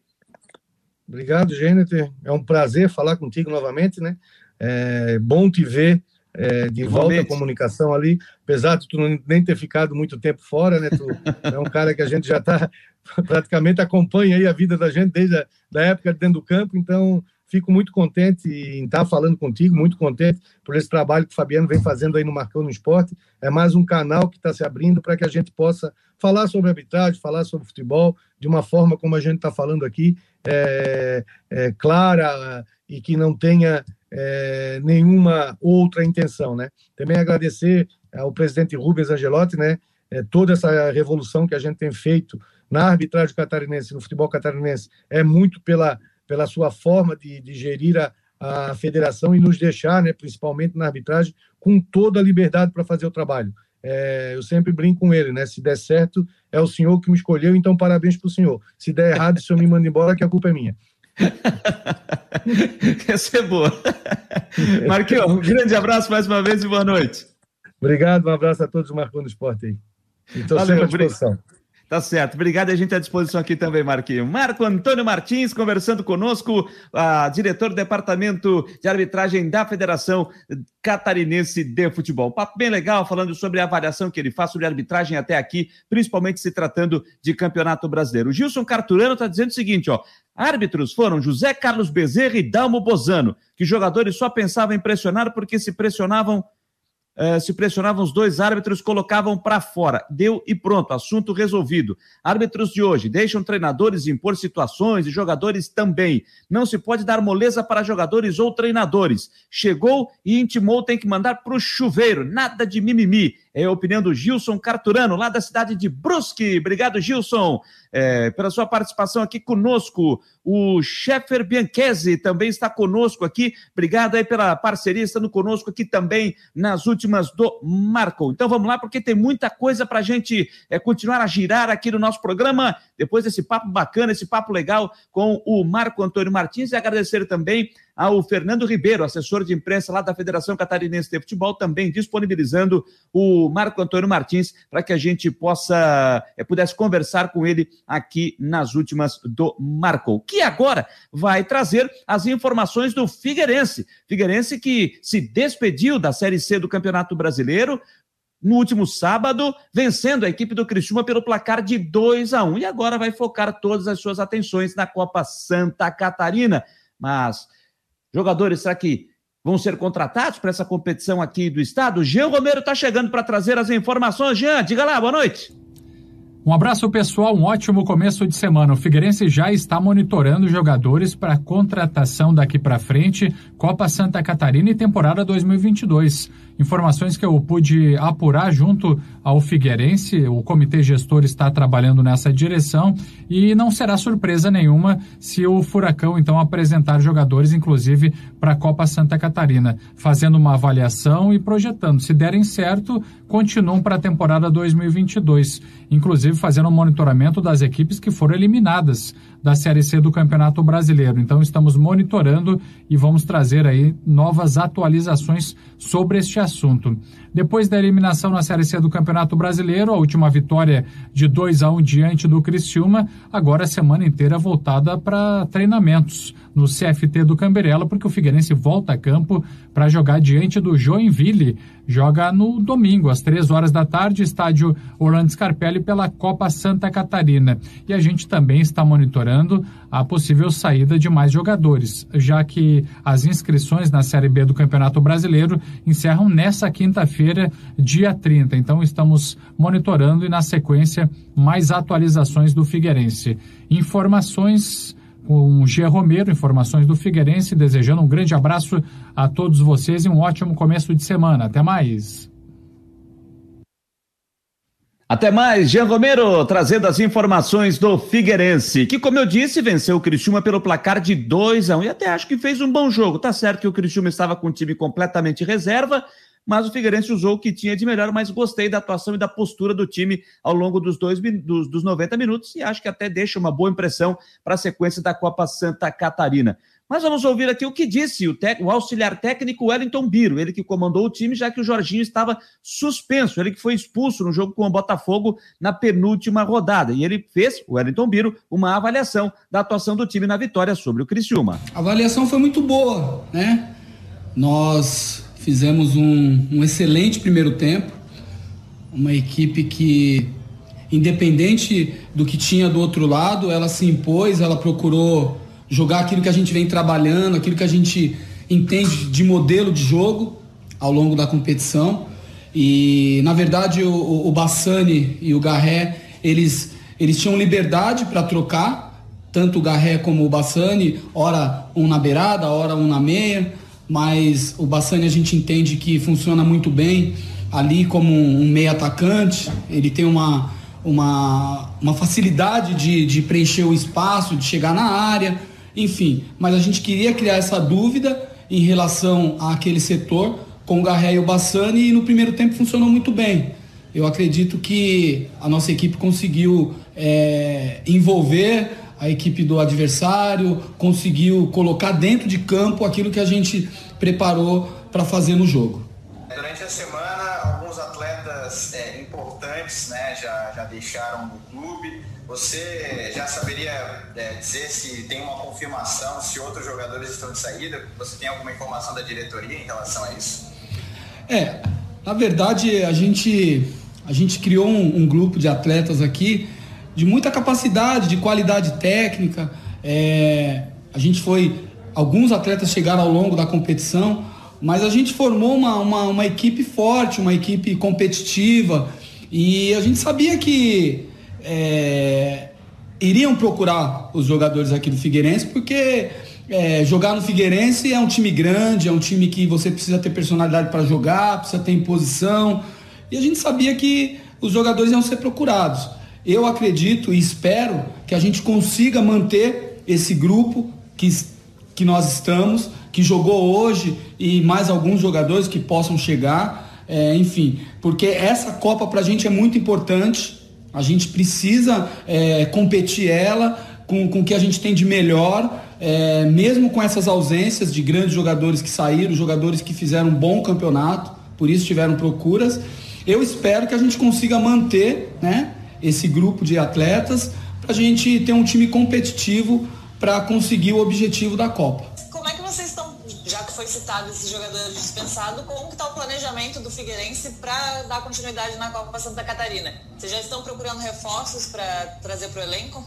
Obrigado, Gêneter. É um prazer falar contigo novamente, né? É bom te ver é, de volta à comunicação ali, apesar de tu não, nem ter ficado muito tempo fora, né? Tu é um cara que a gente já está praticamente acompanha aí a vida da gente desde a da época de dentro do campo, então fico muito contente em estar falando contigo, muito contente por esse trabalho que o Fabiano vem fazendo aí no Marcão no Esporte. É mais um canal que está se abrindo para que a gente possa falar sobre arbitragem, falar sobre futebol de uma forma como a gente está falando aqui, é, é, clara e que não tenha é, nenhuma outra intenção, né? Também agradecer ao presidente Rubens Angelotti, né? é, toda essa revolução que a gente tem feito na arbitragem catarinense, no futebol catarinense, é muito pela, pela sua forma de, de gerir a, a federação e nos deixar, né, principalmente na arbitragem, com toda a liberdade para fazer o trabalho. É, eu sempre brinco com ele, né? Se der certo, é o senhor que me escolheu, então parabéns para o senhor. Se der errado, o senhor me manda embora, que a culpa é minha.
Essa é boa. Marquinhos, um grande abraço mais uma vez e boa noite.
Obrigado, um abraço a todos do Marcando Esporte aí. Estou sempre à disposição.
Tá certo. Obrigado. A gente à disposição aqui também, Marquinhos. Marco Antônio Martins conversando conosco, a diretor do Departamento de Arbitragem da Federação Catarinense de Futebol. Papo bem legal, falando sobre a avaliação que ele faz sobre arbitragem até aqui, principalmente se tratando de Campeonato Brasileiro. O Gilson Carturano está dizendo o seguinte, ó. Árbitros foram José Carlos Bezerra e Dalmo Bozano, que jogadores só pensavam em pressionar porque se pressionavam Uh, se pressionavam os dois árbitros, colocavam para fora. Deu e pronto, assunto resolvido. Árbitros de hoje deixam treinadores impor situações e jogadores também. Não se pode dar moleza para jogadores ou treinadores. Chegou e intimou, tem que mandar para o chuveiro. Nada de mimimi. É a opinião do Gilson Carturano, lá da cidade de Brusque. Obrigado, Gilson, é, pela sua participação aqui conosco. O Sheffer Bianchese também está conosco aqui. Obrigado aí pela parceria, estando conosco aqui também nas últimas do Marco. Então vamos lá, porque tem muita coisa para a gente é, continuar a girar aqui no nosso programa. Depois desse papo bacana, esse papo legal com o Marco Antônio Martins e agradecer também ao Fernando Ribeiro, assessor de imprensa lá da Federação Catarinense de Futebol, também disponibilizando o Marco Antônio Martins para que a gente possa é, pudesse conversar com ele aqui nas últimas do Marco, que agora vai trazer as informações do Figueirense. Figueirense que se despediu da Série C do Campeonato Brasileiro, no último sábado, vencendo a equipe do Criciúma pelo placar de 2 a 1 e agora vai focar todas as suas atenções na Copa Santa Catarina. Mas Jogadores, será que vão ser contratados para essa competição aqui do estado? Jean Romero está chegando para trazer as informações. Jean, diga lá, boa noite.
Um abraço pessoal, um ótimo começo de semana. O Figueirense já está monitorando jogadores para contratação daqui para frente, Copa Santa Catarina e temporada 2022. Informações que eu pude apurar junto ao Figueirense, o comitê gestor está trabalhando nessa direção e não será surpresa nenhuma se o Furacão então apresentar jogadores, inclusive para a Copa Santa Catarina, fazendo uma avaliação e projetando. Se derem certo, continuam para a temporada 2022, inclusive fazendo um monitoramento das equipes que foram eliminadas da Série C do Campeonato Brasileiro. Então estamos monitorando e vamos trazer aí novas atualizações sobre este assunto. Depois da eliminação na Série C do Campeonato Brasileiro, a última vitória de 2 a 1 diante do Criciúma, agora a semana inteira voltada para treinamentos no CFT do Camberela, porque o Figueirense volta a campo para jogar diante do Joinville. Joga no domingo, às três horas da tarde, estádio Orlando Scarpelli pela Copa Santa Catarina. E a gente também está monitorando a possível saída de mais jogadores, já que as inscrições na Série B do Campeonato Brasileiro encerram nessa quinta-feira, dia 30. Então estamos monitorando e na sequência mais atualizações do Figueirense. Informações com o G. Romero, informações do Figueirense, desejando um grande abraço a todos vocês e um ótimo começo de semana. Até mais.
Até mais, Jean Romero, trazendo as informações do Figueirense, que, como eu disse, venceu o Criciúma pelo placar de 2 a 1 um, e até acho que fez um bom jogo. Tá certo que o Criciúma estava com o time completamente reserva, mas o Figueirense usou o que tinha de melhor, mas gostei da atuação e da postura do time ao longo dos, dois, dos, dos 90 minutos e acho que até deixa uma boa impressão para a sequência da Copa Santa Catarina. Mas vamos ouvir aqui o que disse o, o, auxiliar técnico Wellington Biro, ele que comandou o time, já que o Jorginho estava suspenso, ele que foi expulso no jogo com o Botafogo na penúltima rodada. E ele fez, o Wellington Biro, uma avaliação da atuação do time na vitória sobre o Criciúma.
A avaliação foi muito boa, né? Nós fizemos um, um excelente primeiro tempo, uma equipe que, independente do que tinha do outro lado, ela se impôs, ela procurou jogar aquilo que a gente vem trabalhando, aquilo que a gente entende de modelo de jogo ao longo da competição. E na verdade o, o Bassani e o Garré, eles, eles tinham liberdade para trocar, tanto o Garré como o Bassani, ora um na beirada, ora um na meia, mas o Bassani a gente entende que funciona muito bem ali como um meio atacante, ele tem uma, uma, uma facilidade de, de preencher o espaço, de chegar na área, enfim. Mas a gente queria criar essa dúvida em relação àquele setor com o Garré e o Bassani e no primeiro tempo funcionou muito bem. Eu acredito que a nossa equipe conseguiu é, envolver a equipe do adversário, conseguiu colocar dentro de campo aquilo que a gente preparou para fazer no jogo.
Durante a semana, alguns atletas é, importantes né, já, já deixaram o clube. Você já saberia é, dizer se tem uma confirmação, se outros jogadores estão de saída? Você tem alguma informação da diretoria em relação a isso?
É, na verdade, a gente, a gente criou um, um grupo de atletas aqui de muita capacidade, de qualidade técnica. É, a gente foi. Alguns atletas chegaram ao longo da competição, mas a gente formou uma, uma, uma equipe forte, uma equipe competitiva. E a gente sabia que é, iriam procurar os jogadores aqui do Figueirense, porque é, jogar no Figueirense é um time grande, é um time que você precisa ter personalidade para jogar, precisa ter imposição. E a gente sabia que os jogadores iam ser procurados. Eu acredito e espero que a gente consiga manter esse grupo que, que nós estamos, que jogou hoje e mais alguns jogadores que possam chegar, é, enfim, porque essa Copa para a gente é muito importante. A gente precisa é, competir ela com, com o que a gente tem de melhor, é, mesmo com essas ausências de grandes jogadores que saíram, jogadores que fizeram um bom campeonato, por isso tiveram procuras. Eu espero que a gente consiga manter, né? Esse grupo de atletas para a gente ter um time competitivo para conseguir o objetivo da Copa.
Como é que vocês estão, já que foi citado esses jogadores dispensados, como está o planejamento do Figueirense para dar continuidade na Copa Santa Catarina? Vocês já estão procurando reforços para trazer para o elenco?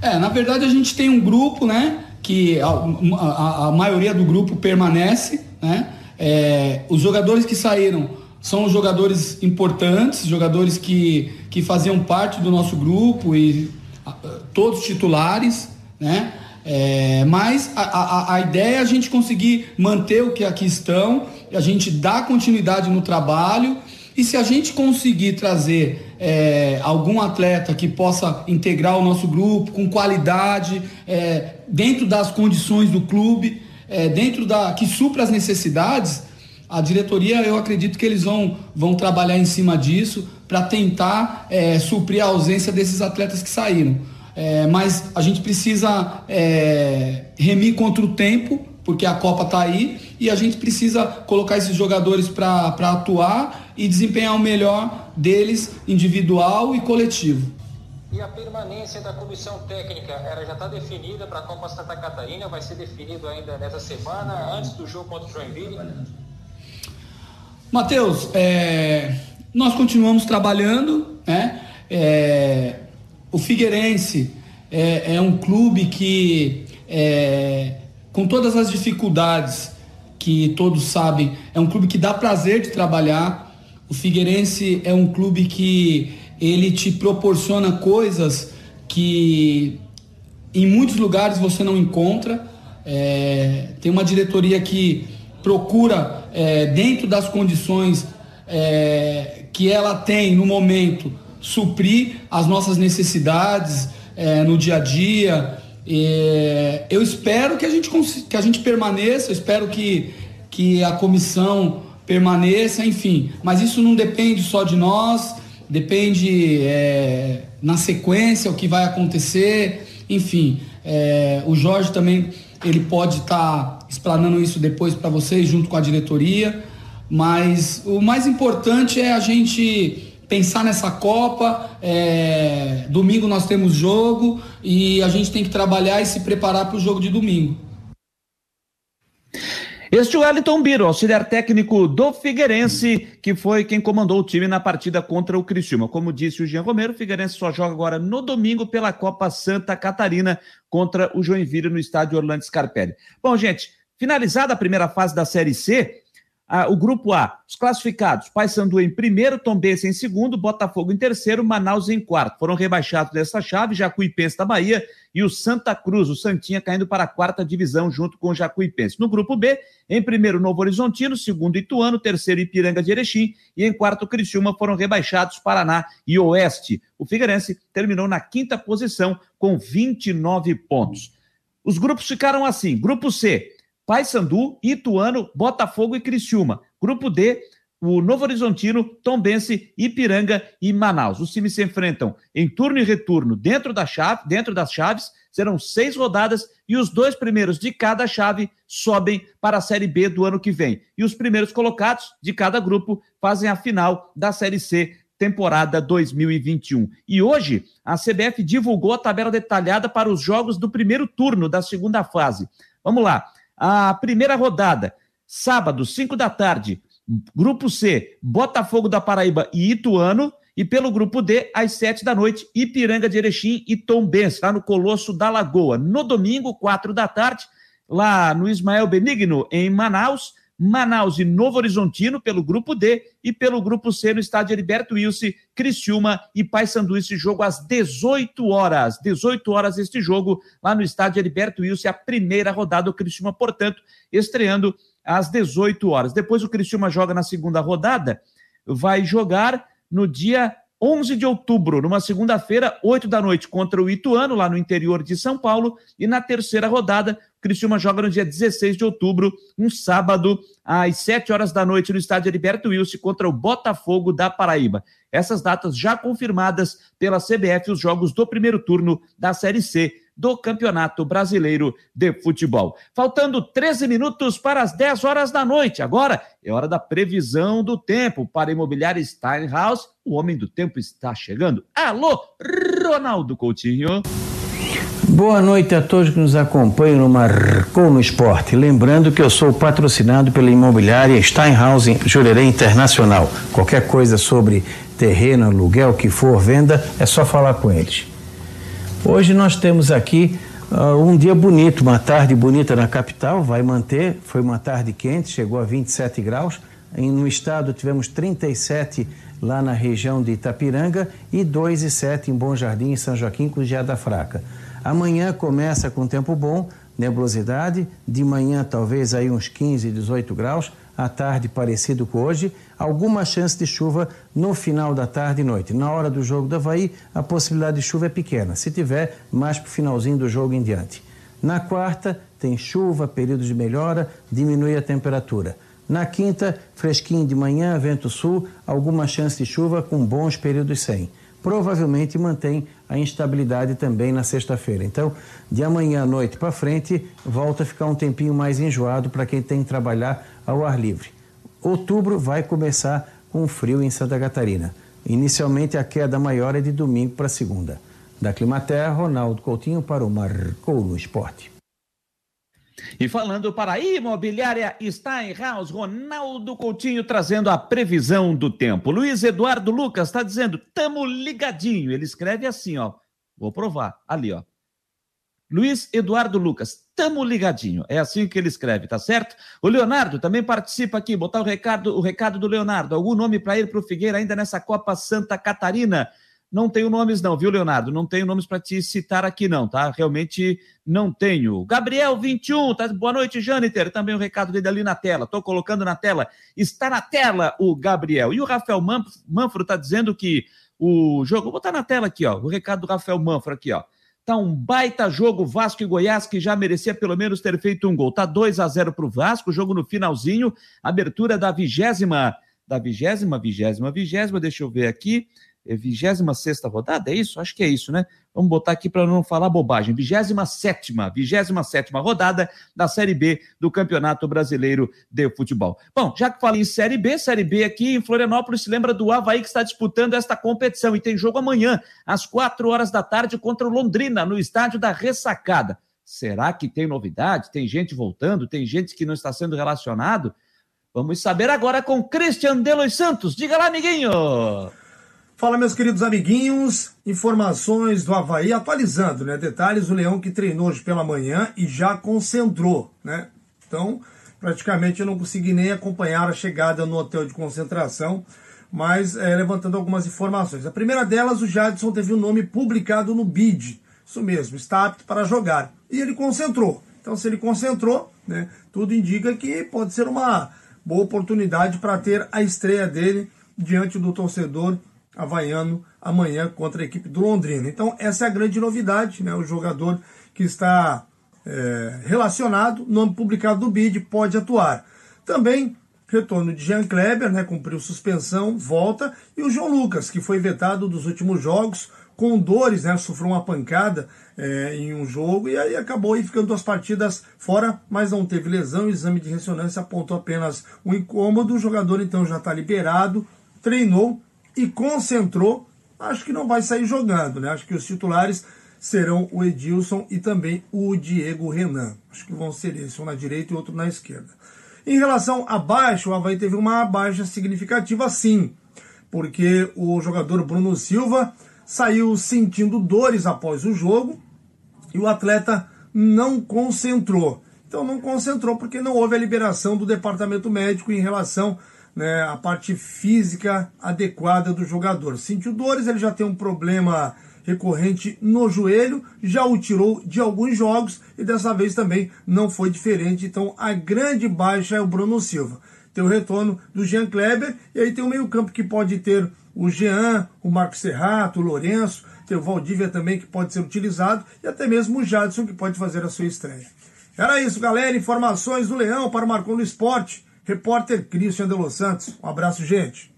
É, na verdade a gente tem um grupo, né, que a, a, a maioria do grupo permanece, né, é, os jogadores que saíram são jogadores importantes, jogadores que, que faziam parte do nosso grupo e todos titulares, né? É, mas a, a, a, ideia é a gente conseguir manter o que aqui estão, a gente dar continuidade no trabalho e se a gente conseguir trazer é, algum atleta que possa integrar o nosso grupo com qualidade, é, dentro das condições do clube, é, dentro da que supra as necessidades, a diretoria, eu acredito que eles vão, vão trabalhar em cima disso para tentar é, suprir a ausência desses atletas que saíram. É, mas a gente precisa é, remir contra o tempo, porque a Copa está aí, e a gente precisa colocar esses jogadores para atuar e desempenhar o melhor deles, individual e coletivo.
E a permanência da comissão técnica, ela já está definida para a Copa Santa Catarina, vai ser definido ainda nessa semana, antes do jogo contra o Joinville?
Matheus, é, nós continuamos trabalhando, né? É, o Figueirense é, é, um clube que, é, com todas as dificuldades que todos sabem, é um clube que dá prazer de trabalhar. O Figueirense é um clube que ele te proporciona coisas que em muitos lugares você não encontra. É, tem uma diretoria que procura, é, dentro das condições é, que ela tem no momento, suprir as nossas necessidades é, no dia a dia. eu espero que a gente, que a gente permaneça, eu espero que, que a comissão permaneça, enfim. Mas isso não depende só de nós, depende é, na sequência o que vai acontecer, enfim. É, o Jorge também ele pode estar tá explanando isso depois para vocês, junto com a diretoria. Mas o mais importante é a gente pensar nessa Copa. É, domingo nós temos jogo e a gente tem que trabalhar e se preparar para o jogo de domingo.
Este é o Wellington Biro, auxiliar técnico do Figueirense, que foi quem comandou o time na partida contra o Criciúma. Como disse o Jean Romero, o Figueirense só joga agora no domingo pela Copa Santa Catarina contra o Joinville no estádio Orlando Scarpelli. Bom, gente, finalizada a primeira fase da Série C, o grupo A, os classificados, Paysandu em primeiro, Tombense em segundo, Botafogo em terceiro, Manaus em quarto. Foram rebaixados dessa chave, Jacuipense da Bahia e o Santa Cruz, o Santinha caindo para a quarta divisão junto com o Jacuipense. No grupo B, em primeiro Novo Horizontino, segundo Ituano, terceiro Ipiranga de Erechim e em quarto Criciúma foram rebaixados Paraná e Oeste. O Figueirense terminou na quinta posição com 29 pontos. Os grupos ficaram assim: grupo C, Paysandu, Ituano, Botafogo e Criciúma. Grupo D, o Novo Horizontino, Tombense, Ipiranga e Manaus. Os times se enfrentam em turno e retorno dentro, da chave, dentro das chaves. Serão seis rodadas e os dois primeiros de cada chave sobem para a Série B do ano que vem. E os primeiros colocados de cada grupo fazem a final da Série C temporada 2021. E hoje a CBF divulgou a tabela detalhada para os jogos do primeiro turno da segunda fase. Vamos lá. A primeira rodada, sábado, 5 da tarde, grupo C, Botafogo da Paraíba e Ituano. E pelo grupo D, às 7 da noite, Ipiranga de Erechim e Tombense, lá no Colosso da Lagoa. No domingo, 4 da tarde, lá no Ismael Benigno, em Manaus, Manaus e Novo Horizontino pelo grupo D e pelo grupo C no estádio Heriberto Wilson, Criciúma e Paysandu. Esse jogo às 18 horas. 18 horas este jogo lá no estádio Heriberto Wilson, a primeira rodada do Criciúma, portanto, estreando às 18 horas. Depois o Criciúma joga na segunda rodada, vai jogar no dia 11 de outubro, numa segunda-feira, 8 da noite, contra o Ituano, lá no interior de São Paulo. E na terceira rodada, o Criciúma joga no dia 16 de outubro, um sábado, às 7 horas da noite, no estádio Heriberto Wilson, contra o Botafogo da Paraíba. Essas datas já confirmadas pela CBF, os jogos do primeiro turno da Série C do Campeonato Brasileiro de Futebol. Faltando 13 minutos para as 10 horas da noite. Agora é hora da previsão do tempo para a imobiliária Steinhaus. O homem do tempo está chegando. Alô, Ronaldo Coutinho.
Boa noite a todos que nos acompanham no Marcou no Esporte. Lembrando que eu sou patrocinado pela imobiliária Steinhaus Jurerê Internacional. Qualquer coisa sobre terreno, aluguel, que for venda, é só falar com eles. Hoje nós temos aqui uh, um dia bonito, uma tarde bonita na capital, vai manter, foi uma tarde quente, chegou a 27 graus. no estado tivemos 37 lá na região de Itapiranga e 2,7 em Bom Jardim, em São Joaquim, com geada fraca. Amanhã começa com tempo bom, nebulosidade, de manhã talvez aí uns 15, 18 graus, à tarde parecido com hoje, alguma chance de chuva no final da tarde e noite. Na hora do jogo do Havaí, a possibilidade de chuva é pequena, se tiver, mais para o finalzinho do jogo em diante. Na quarta, tem chuva, período de melhora, diminui a temperatura. Na quinta, fresquinho de manhã, vento sul, alguma chance de chuva com bons períodos sem. Provavelmente mantém a instabilidade também na sexta-feira. Então, de amanhã à noite para frente, volta a ficar um tempinho mais enjoado para quem tem que trabalhar ao ar livre. Outubro vai começar com frio em Santa Catarina. Inicialmente a queda maior é de domingo para segunda. Da Climaterra, Ronaldo Coutinho para o Marcou no Esporte.
E falando para a imobiliária Steinhaus, Ronaldo Coutinho trazendo a previsão do tempo. Luiz Eduardo Lucas está dizendo, tamo ligadinho. Ele escreve assim, ó. Vou provar. Ali, ó. Luiz Eduardo Lucas, tamo ligadinho. É assim que ele escreve, tá certo? O Leonardo também participa aqui, botar o recado, o recado do Leonardo. Algum nome para ir para o Figueira ainda nessa Copa Santa Catarina? Não tenho nomes não, viu, Leonardo? Não tenho nomes para te citar aqui não, tá? Realmente não tenho. Gabriel 21, tá? Boa noite, Jâniter. Também o recado dele ali na tela. Tô colocando na tela. Está na tela o Gabriel. E o Rafael Manfro tá dizendo que o jogo, vou botar na tela aqui, ó, o recado do Rafael Manfro aqui, ó. Tá um baita jogo Vasco e Goiás que já merecia pelo menos ter feito um gol. Tá 2 a 0 para o Vasco, jogo no finalzinho, abertura da vigésima, da vigésima, vigésima, vigésima, deixa eu ver aqui, 26 rodada, é isso? Acho que é isso, né? Vamos botar aqui para não falar bobagem. 27, 27 rodada da Série B do Campeonato Brasileiro de Futebol. Bom, já que falei em Série B, Série B aqui em Florianópolis, se lembra do Havaí que está disputando esta competição e tem jogo amanhã, às 4 horas da tarde, contra o Londrina, no estádio da Ressacada. Será que tem novidade? Tem gente voltando? Tem gente que não está sendo relacionado? Vamos saber agora com Christian Delos Santos. Diga lá, amiguinho!
Fala, meus queridos amiguinhos. Informações do Havaí atualizando, né? Detalhes: o Leão que treinou hoje pela manhã e já concentrou, né? Então, praticamente eu não consegui nem acompanhar a chegada no hotel de concentração, mas é, levantando algumas informações. A primeira delas, o Jadson teve o um nome publicado no BID, isso mesmo, está apto para jogar. E ele concentrou. Então, se ele concentrou, né, tudo indica que pode ser uma boa oportunidade para ter a estreia dele diante do torcedor havaiano amanhã contra a equipe do Londrina. Então, essa é a grande novidade, né? O jogador que está é, relacionado, nome publicado do BID, pode atuar. Também retorno de Jean Kleber, né? Cumpriu suspensão, volta, e o João Lucas, que foi vetado dos últimos jogos, com dores, né? Sofreu uma pancada é, em um jogo e aí acabou aí ficando duas partidas fora, mas não teve lesão. O exame de ressonância apontou apenas um incômodo. O jogador então já está liberado, treinou e concentrou. Acho que não vai sair jogando, né? Acho que os titulares serão o Edilson e também o Diego Renan. Acho que vão ser esses, um na direita e outro na esquerda. Em relação a baixo, o Havaí teve uma baixa significativa sim, porque o jogador Bruno Silva saiu sentindo dores após o jogo e o atleta não concentrou. Então não concentrou porque não houve a liberação do departamento médico em relação né, à parte física adequada do jogador. Sentiu dores, ele já tem um problema recorrente no joelho, já o tirou de alguns jogos e dessa vez também não foi diferente. Então a grande baixa é o Bruno Silva. Tem o retorno do Jean Kleber e aí tem o meio-campo que pode ter o Jean, o Marco Serrato, o Lourenço, tem o Valdívia também que pode ser utilizado e até mesmo o Jadson que pode fazer a sua estreia. Era isso, galera. Informações do Leão para o Marcon do Esporte. Repórter Christian de Los Santos. Um abraço, gente.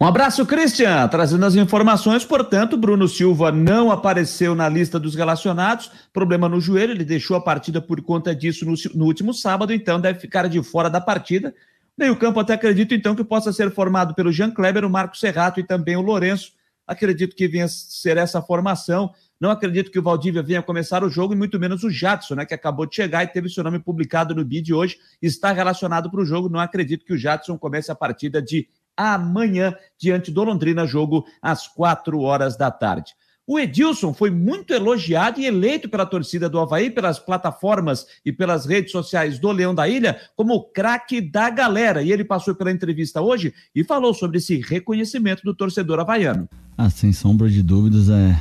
Um abraço, Christian. Trazendo as informações, portanto, Bruno Silva não apareceu na lista dos relacionados. Problema no joelho, ele deixou a partida por conta disso no, no último sábado, então deve ficar de fora da partida. Meio-campo, até acredito então que possa ser formado pelo Jean Kleber, o Marco Serrato e também o Lourenço. Acredito que venha ser essa formação. Não acredito que o Valdívia venha começar o jogo, e muito menos o Jadson, né, que acabou de chegar e teve seu nome publicado no BID hoje, está relacionado para o jogo. Não acredito que o Jadson comece a partida de amanhã, diante do Londrina, jogo às quatro horas da tarde. O Edilson foi muito elogiado e eleito pela torcida do Havaí, pelas plataformas e pelas redes sociais do Leão da Ilha, como o craque da galera. E ele passou pela entrevista hoje e falou sobre esse reconhecimento do torcedor havaiano.
Ah, sem sombra de dúvidas, é,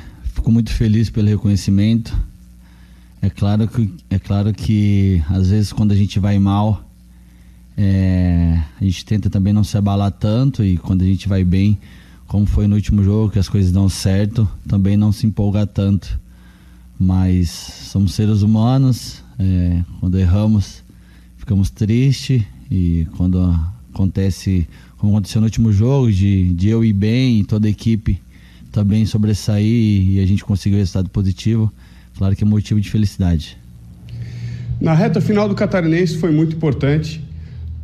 fico muito feliz pelo reconhecimento. É claro que, é claro que às vezes quando a gente vai mal, é, a gente tenta também não se abalar tanto e quando a gente vai bem, como foi no último jogo, que as coisas dão certo, também não se empolgar tanto. Mas somos seres humanos, é, quando erramos, ficamos tristes e quando acontece, como aconteceu no último jogo, de, de eu ir bem e toda a equipe também sobressair e a gente conseguir o resultado positivo, claro que é motivo de felicidade.
Na reta final do Catarinense foi muito importante,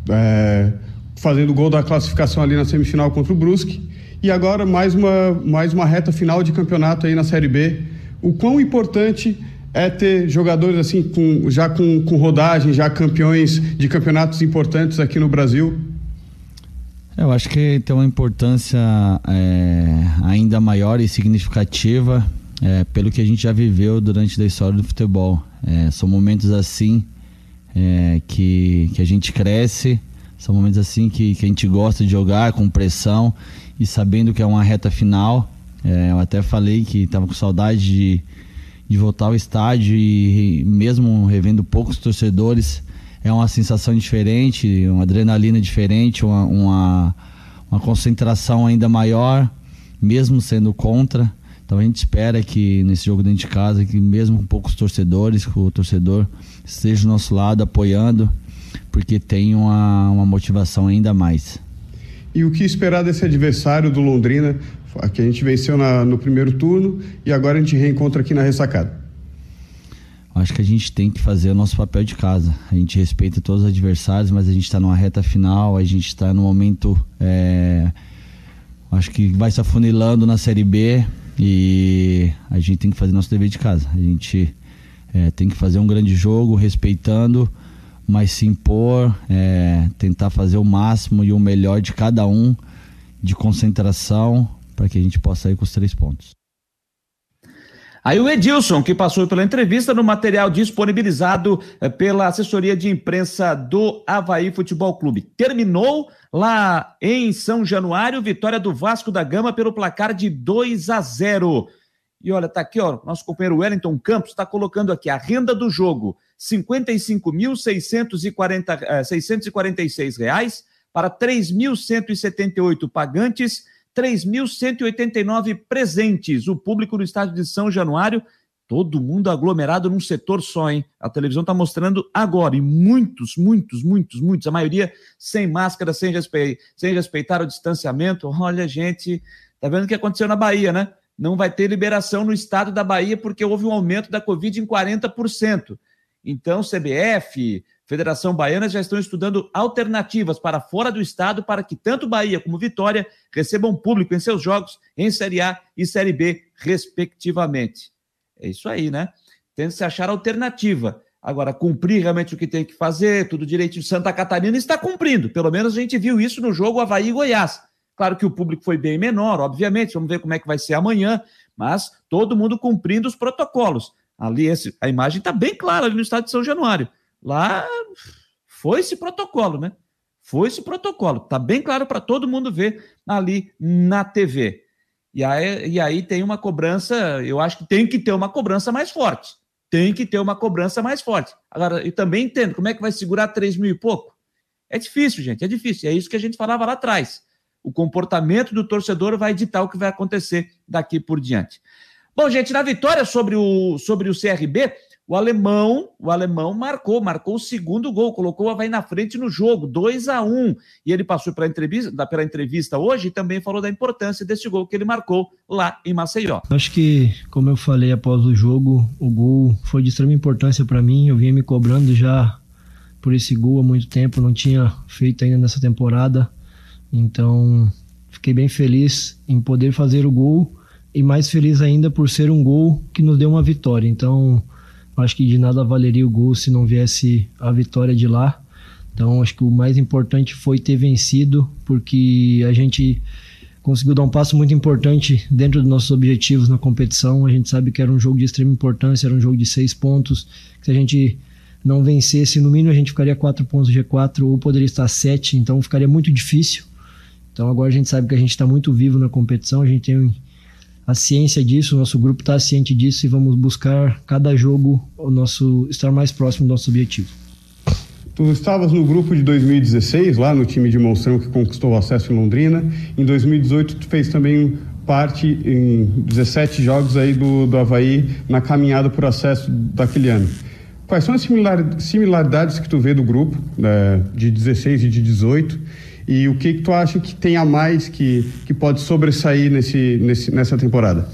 é, fazendo o gol da classificação ali na semifinal contra o Brusque e agora mais uma, mais uma reta final de campeonato aí na Série B. O quão importante é ter jogadores assim com, já com, com rodagem, já campeões de campeonatos importantes aqui no Brasil?
Eu acho que tem uma importância é, ainda maior e significativa é, pelo que a gente já viveu durante a história do futebol. É, são momentos assim que, que a gente cresce, são momentos assim que, que a gente gosta de jogar com pressão e sabendo que é uma reta final, eu até falei que estava com saudade de, de voltar ao estádio e mesmo revendo poucos torcedores, é uma sensação diferente, uma adrenalina diferente, uma, uma, uma concentração ainda maior, mesmo sendo contra. Então a gente espera que nesse jogo dentro de casa, que mesmo com poucos torcedores, que o torcedor esteja do nosso lado apoiando, porque tem uma, uma motivação ainda mais.
E o que esperar desse adversário do Londrina, que a gente venceu na, no primeiro turno e agora a gente reencontra aqui na ressacada?
Acho que a gente tem que fazer o nosso papel de casa. A gente respeita todos os adversários, mas a gente está numa reta final, a gente está no momento. É, acho que vai se afunilando na Série B e a gente tem que fazer nosso dever de casa. A gente é, tem que fazer um grande jogo, respeitando mas se impor, é, tentar fazer o máximo e o melhor de cada um, de concentração, para que a gente possa ir com os três pontos.
Aí o Edilson, que passou pela entrevista no material disponibilizado eh, pela assessoria de imprensa do Havaí Futebol Clube. Terminou lá em São Januário, vitória do Vasco da Gama pelo placar de 2 a 0. E olha, tá aqui, ó, nosso companheiro Wellington Campos está colocando aqui a renda do jogo, R$ 55.646 eh, para 3.178 pagantes 3.189 presentes. O público no estádio de São Januário, todo mundo aglomerado num setor só, hein? A televisão está mostrando agora, e muitos, muitos, muitos, muitos, a maioria sem máscara, sem, respe... sem respeitar o distanciamento. Olha, gente, tá vendo o que aconteceu na Bahia, né? Não vai ter liberação no estado da Bahia porque houve um aumento da Covid em 40%. Então, CBF, Federação Baiana já estão estudando alternativas para fora do estado para que tanto Bahia como Vitória recebam público em seus jogos em Série A e Série B, respectivamente. É isso aí, né? Tem que se achar alternativa. Agora, cumprir realmente o que tem que fazer, tudo direito de Santa Catarina está cumprindo. Pelo menos a gente viu isso no jogo Havaí e Goiás. Claro que o público foi bem menor, obviamente. Vamos ver como é que vai ser amanhã, mas todo mundo cumprindo os protocolos. Ali, esse, a imagem está bem clara ali no estado de São Januário. Lá foi esse protocolo, né? Foi esse protocolo. Tá bem claro para todo mundo ver ali na TV. E aí, e aí tem uma cobrança, eu acho que tem que ter uma cobrança mais forte. Tem que ter uma cobrança mais forte. Agora, eu também entendo como é que vai segurar 3 mil e pouco. É difícil, gente, é difícil. É isso que a gente falava lá atrás. O comportamento do torcedor vai ditar o que vai acontecer daqui por diante. Bom, gente, na vitória sobre o, sobre o CRB, o alemão, o alemão marcou, marcou o segundo gol, colocou o Havaí na frente no jogo, 2 a 1 E ele passou pela entrevista, pela entrevista hoje e também falou da importância desse gol que ele marcou lá em Maceió.
Acho que, como eu falei após o jogo, o gol foi de extrema importância para mim. Eu vinha me cobrando já por esse gol há muito tempo, não tinha feito ainda nessa temporada. Então, fiquei bem feliz em poder fazer o gol e mais feliz ainda por ser um gol que nos deu uma vitória. Então, Acho que de nada valeria o gol se não viesse a vitória de lá. Então, acho que o mais importante foi ter vencido, porque a gente conseguiu dar um passo muito importante dentro dos nossos objetivos na competição. A gente sabe que era um jogo de extrema importância, era um jogo de seis pontos. Se a gente não vencesse, no mínimo a gente ficaria quatro pontos do G4 ou poderia estar sete, então ficaria muito difícil. Então agora a gente sabe que a gente está muito vivo na competição, a gente tem a ciência disso, o nosso grupo está ciente disso e vamos buscar cada jogo o nosso estar mais próximo do nosso objetivo.
Tu estavas no grupo de 2016, lá no time de Monstrão que conquistou o acesso em Londrina. Em 2018 tu fez também parte em 17 jogos aí do, do Havaí na caminhada por acesso daquele ano. Quais são as similaridades que tu vê do grupo né, de 16 e de 18 e o que, que tu acha que tem a mais que, que pode sobressair nesse, nesse, nessa temporada?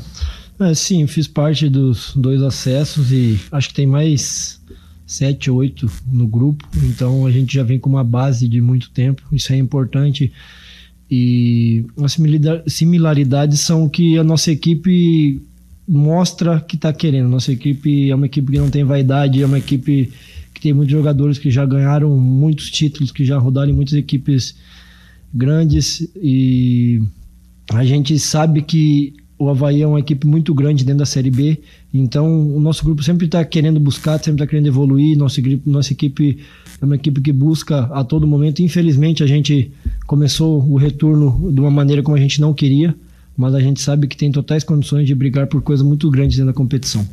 É, sim, fiz parte dos dois acessos e acho que tem mais sete, oito no grupo, então a gente já vem com uma base de muito tempo, isso é importante. E as similaridades são que a nossa equipe mostra que está querendo. Nossa equipe é uma equipe que não tem vaidade, é uma equipe que tem muitos jogadores que já ganharam muitos títulos, que já rodaram em muitas equipes grandes e a gente sabe que o Havaí é uma equipe muito grande dentro da Série B, então o nosso grupo sempre está querendo buscar, sempre está querendo evoluir. Nossa, nossa equipe é uma equipe que busca a todo momento. Infelizmente, a gente começou o retorno de uma maneira como a gente não queria, mas a gente sabe que tem totais condições de brigar por coisas muito grandes dentro da competição.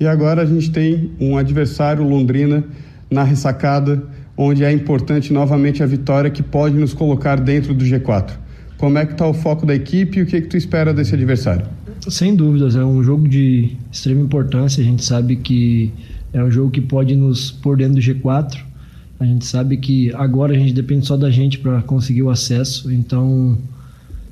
E agora a gente tem um adversário, Londrina, na ressacada onde é importante novamente a vitória que pode nos colocar dentro do G4. Como é que está o foco da equipe e o que, é que tu espera desse adversário?
Sem dúvidas, é um jogo de extrema importância. A gente sabe que é um jogo que pode nos pôr dentro do G4. A gente sabe que agora a gente depende só da gente para conseguir o acesso. Então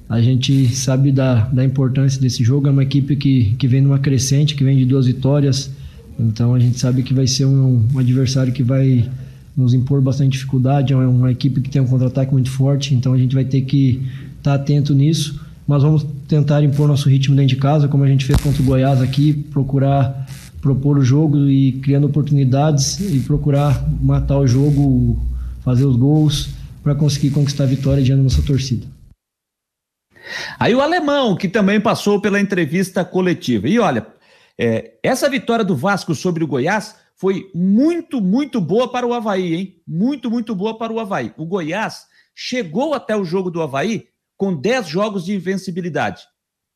a gente sabe da, da importância desse jogo. É uma equipe que, que vem numa crescente, que vem de duas vitórias. Então a gente sabe que vai ser um, um adversário que vai nos impor bastante dificuldade. É uma equipe que tem um contra-ataque muito forte, então a gente vai ter que estar tá atento nisso. Mas vamos tentar impor nosso ritmo dentro de casa, como a gente fez contra o Goiás aqui, procurar propor o jogo e criando oportunidades e procurar matar o jogo, fazer os gols para conseguir conquistar a vitória diante da nossa torcida.
Aí o alemão, que também passou pela entrevista coletiva. E olha, É, essa vitória do Vasco sobre o Goiás foi muito, muito boa para o Havaí, hein? Muito, muito boa para o Havaí. O Goiás chegou até o jogo do Havaí com 10 jogos de invencibilidade.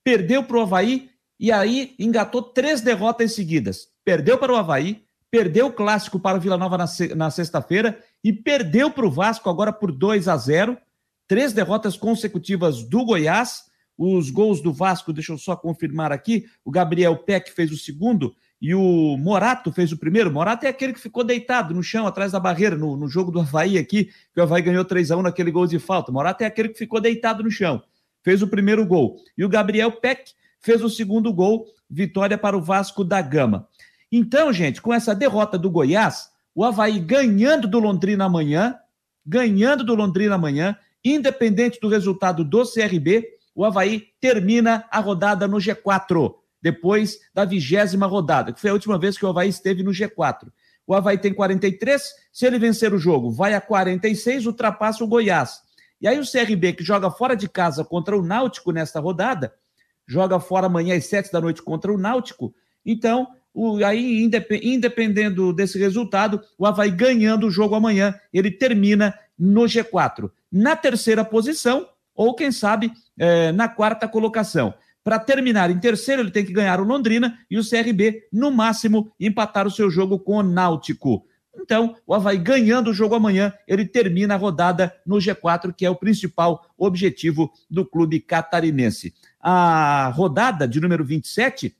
Perdeu para o Havaí e aí engatou três derrotas seguidas. Perdeu para o Havaí, perdeu o clássico para o Vila Nova na, na sexta-feira e perdeu para o Vasco agora por 2 a 0. Três derrotas consecutivas do Goiás. Os gols do Vasco, deixa eu só confirmar aqui. O Gabriel Peck fez o segundo e o Morato fez o primeiro. Morato é aquele que ficou deitado no chão, atrás da barreira, no, no jogo do Havaí aqui, que o Havaí ganhou 3 a 1 naquele gol de falta. Morato é aquele que ficou deitado no chão. Fez o primeiro gol. E o Gabriel Peck fez o segundo gol, vitória para o Vasco da Gama. Então, gente, com essa derrota do Goiás, o Havaí ganhando do Londrina amanhã, ganhando do Londrina amanhã, independente do resultado do CRB, o Havaí termina a rodada no G4 depois da vigésima rodada, que foi a última vez que o Havaí esteve no G4. O Havaí tem 43, se ele vencer o jogo, vai a 46, ultrapassa o Goiás. E aí o CRB, que joga fora de casa contra o Náutico nesta rodada, joga fora amanhã às 7 da noite contra o Náutico. Então, o, aí, independendo desse resultado, o Havaí ganhando o jogo amanhã, ele termina no G4. Na terceira posição, ou quem sabe, é, na quarta colocação. Para terminar em terceiro, ele tem que ganhar o Londrina e o CRB, no máximo, empatar o seu jogo com o Náutico. Então, o Havaí ganhando o jogo amanhã, ele termina a rodada no G4, que é o principal objetivo do clube catarinense. A rodada de número 27,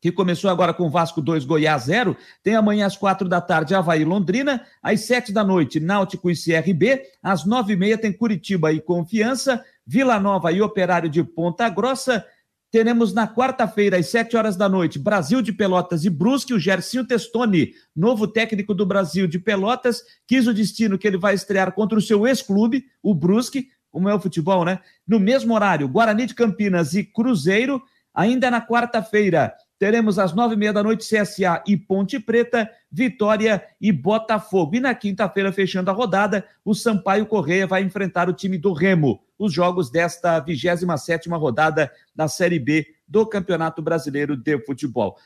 que começou agora com Vasco 2, Goiás 0, tem amanhã às quatro da tarde Havaí Londrina, às sete da noite Náutico e CRB, às nove e meia tem Curitiba e Confiança, Vila Nova e Operário de Ponta Grossa, Teremos na quarta-feira, às sete horas da noite, Brasil de Pelotas e Brusque, o Gercinho Testoni, novo técnico do Brasil de Pelotas, quis o destino que ele vai estrear contra o seu ex-clube, o Brusque, como é o futebol, né? No mesmo horário, Guarani de Campinas e Cruzeiro. Ainda na quarta-feira, teremos às nove e meia da noite CSA e Ponte Preta, Vitória e Botafogo. E na quinta-feira, fechando a rodada, o Sampaio Correia vai enfrentar o time do Remo. Os jogos desta 27 rodada da Série B do Campeonato Brasileiro de Futebol.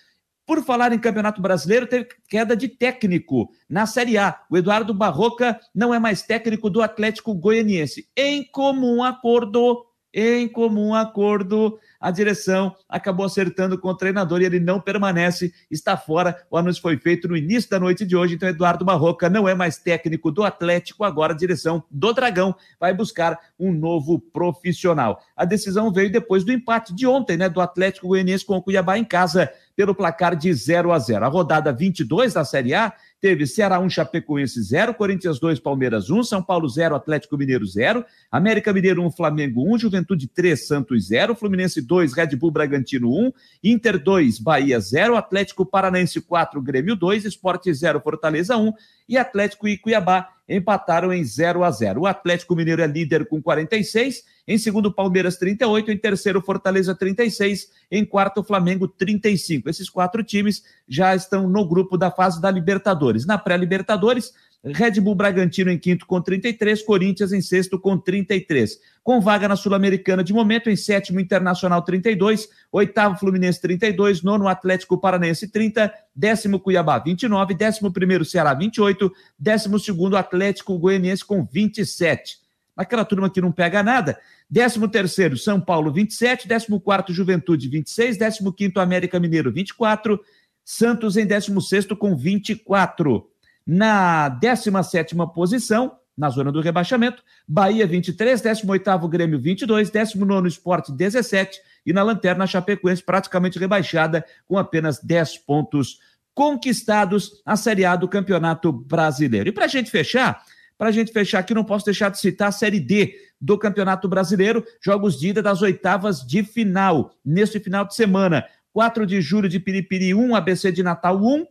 Por falar em Campeonato Brasileiro, teve queda de técnico na Série A. O Eduardo Barroca não é mais técnico do Atlético Goianiense. Em comum acordo, em comum acordo, a direção acabou acertando com o treinador e ele não permanece, está fora. O anúncio foi feito no início da noite de hoje, então Eduardo Barroca não é mais técnico do Atlético, agora a direção do Dragão vai buscar um novo profissional. A decisão veio depois do empate de ontem, né, do Atlético Goianiense com o Cuiabá em casa, pelo placar de 0 a 0. A rodada 22 da Série A teve Ceará 1, Chapecoense 0, Corinthians 2, Palmeiras 1, São Paulo 0, Atlético Mineiro 0, América Mineiro 1, Flamengo 1, Juventude 3, Santos 0, Fluminense 2, Red Bull Bragantino 1, Inter 2, Bahia 0, Atlético Paranense 4, Grêmio 2, Esporte 0, Fortaleza 1 e Atlético e Cuiabá empataram em 0 a 0. O Atlético Mineiro é líder com 46, em segundo Palmeiras 38, em terceiro Fortaleza 36, em quarto Flamengo 35. Esses quatro times já estão no grupo da fase da Libertadores. Na pré-Libertadores, Red Bull Bragantino em quinto com 33, Corinthians em sexto com 33. Com vaga na Sul-Americana de momento, em sétimo Internacional 32, oitavo Fluminense 32, nono Atlético Paranense 30, décimo Cuiabá 29, décimo primeiro Ceará 28, décimo segundo Atlético Goianiense com 27. Aquela turma que não pega nada. Décimo terceiro São Paulo 27, décimo quarto Juventude 26, décimo quinto América Mineiro 24, Santos em décimo sexto com 24. Na 17 posição, na zona do rebaixamento, Bahia 23, 18º Grêmio 22, 19º Esporte 17 e na lanterna Chapecoense praticamente rebaixada com apenas 10 pontos conquistados a Série A do Campeonato Brasileiro. E para a gente fechar, para a gente fechar aqui, não posso deixar de citar a Série D do Campeonato Brasileiro, jogos de ida das oitavas de final, neste final de semana. 4 de julho de Piripiri 1, ABC de Natal 1,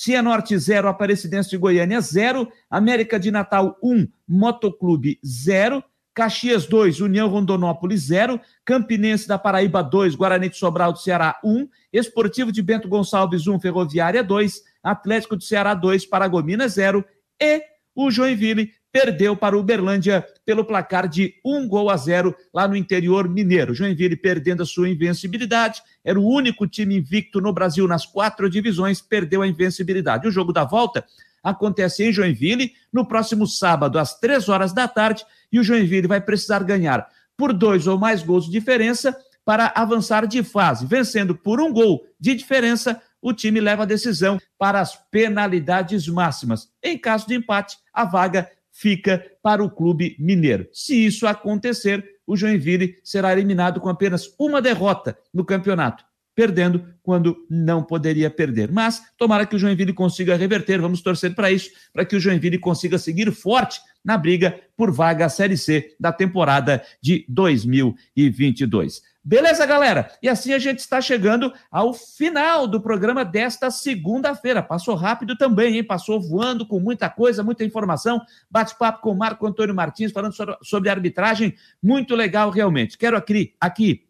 Cianorte 0, Aparecidense de Goiânia 0, América de Natal 1, Motoclube 0, Caxias 2, União Rondonópolis 0, Campinense da Paraíba 2, Guarani de Sobral do Ceará 1, Esportivo de Bento Gonçalves 1, Ferroviária 2, Atlético de Ceará 2, Paragominas 0 e o Joinville perdeu para o Uberlândia pelo placar de um gol a zero lá no interior mineiro. Joinville perdendo a sua invencibilidade, era o único time invicto no Brasil nas quatro divisões, perdeu a invencibilidade. O jogo da volta acontece em Joinville no próximo sábado, às três horas da tarde, e o Joinville vai precisar ganhar por dois ou mais gols de diferença para avançar de fase. Vencendo por um gol de diferença, o time leva a decisão para as penalidades máximas. Em caso de empate, a vaga fica para o clube mineiro. Se isso acontecer, o Joinville será eliminado com apenas uma derrota no campeonato, perdendo quando não poderia perder. Mas tomara que o Joinville consiga reverter, vamos torcer para isso, para que o Joinville consiga seguir forte na briga por vaga à Série C da temporada de 2022. Beleza, galera? E assim a gente está chegando ao final do programa desta segunda-feira. Passou rápido também, hein? Passou voando com muita coisa, muita informação. Bate-papo com o Marco Antônio Martins falando sobre arbitragem. Muito legal, realmente. Quero aqui, aqui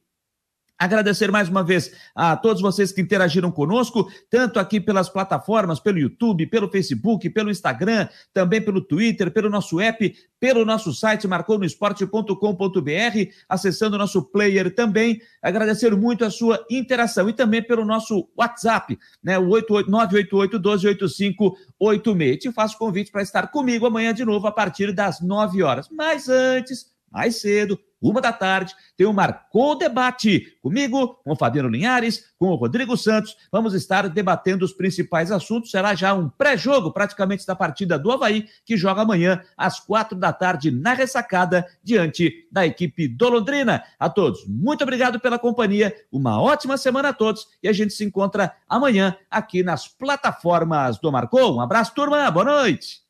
Agradecer mais uma vez a todos vocês que interagiram conosco, tanto aqui pelas plataformas, pelo YouTube, pelo Facebook, pelo Instagram, também pelo Twitter, pelo nosso app, pelo nosso site marconosport.com.br, acessando o nosso player também. Agradecer muito a sua interação e também pelo nosso WhatsApp, né, o 988-128586. Te faço convite para estar comigo amanhã de novo a partir das 9 horas. Mas antes, mais cedo, uma da tarde, tem o Marcou Debate comigo, com o Fabiano Linhares, com o Rodrigo Santos. Vamos estar debatendo os principais assuntos. Será já um pré-jogo, praticamente, da partida do Havaí, que joga amanhã às quatro da tarde na ressacada, diante da equipe do Londrina. A todos, muito obrigado pela companhia, uma ótima semana a todos e a gente se encontra amanhã aqui nas plataformas do Marcou. Um abraço, turma, boa noite.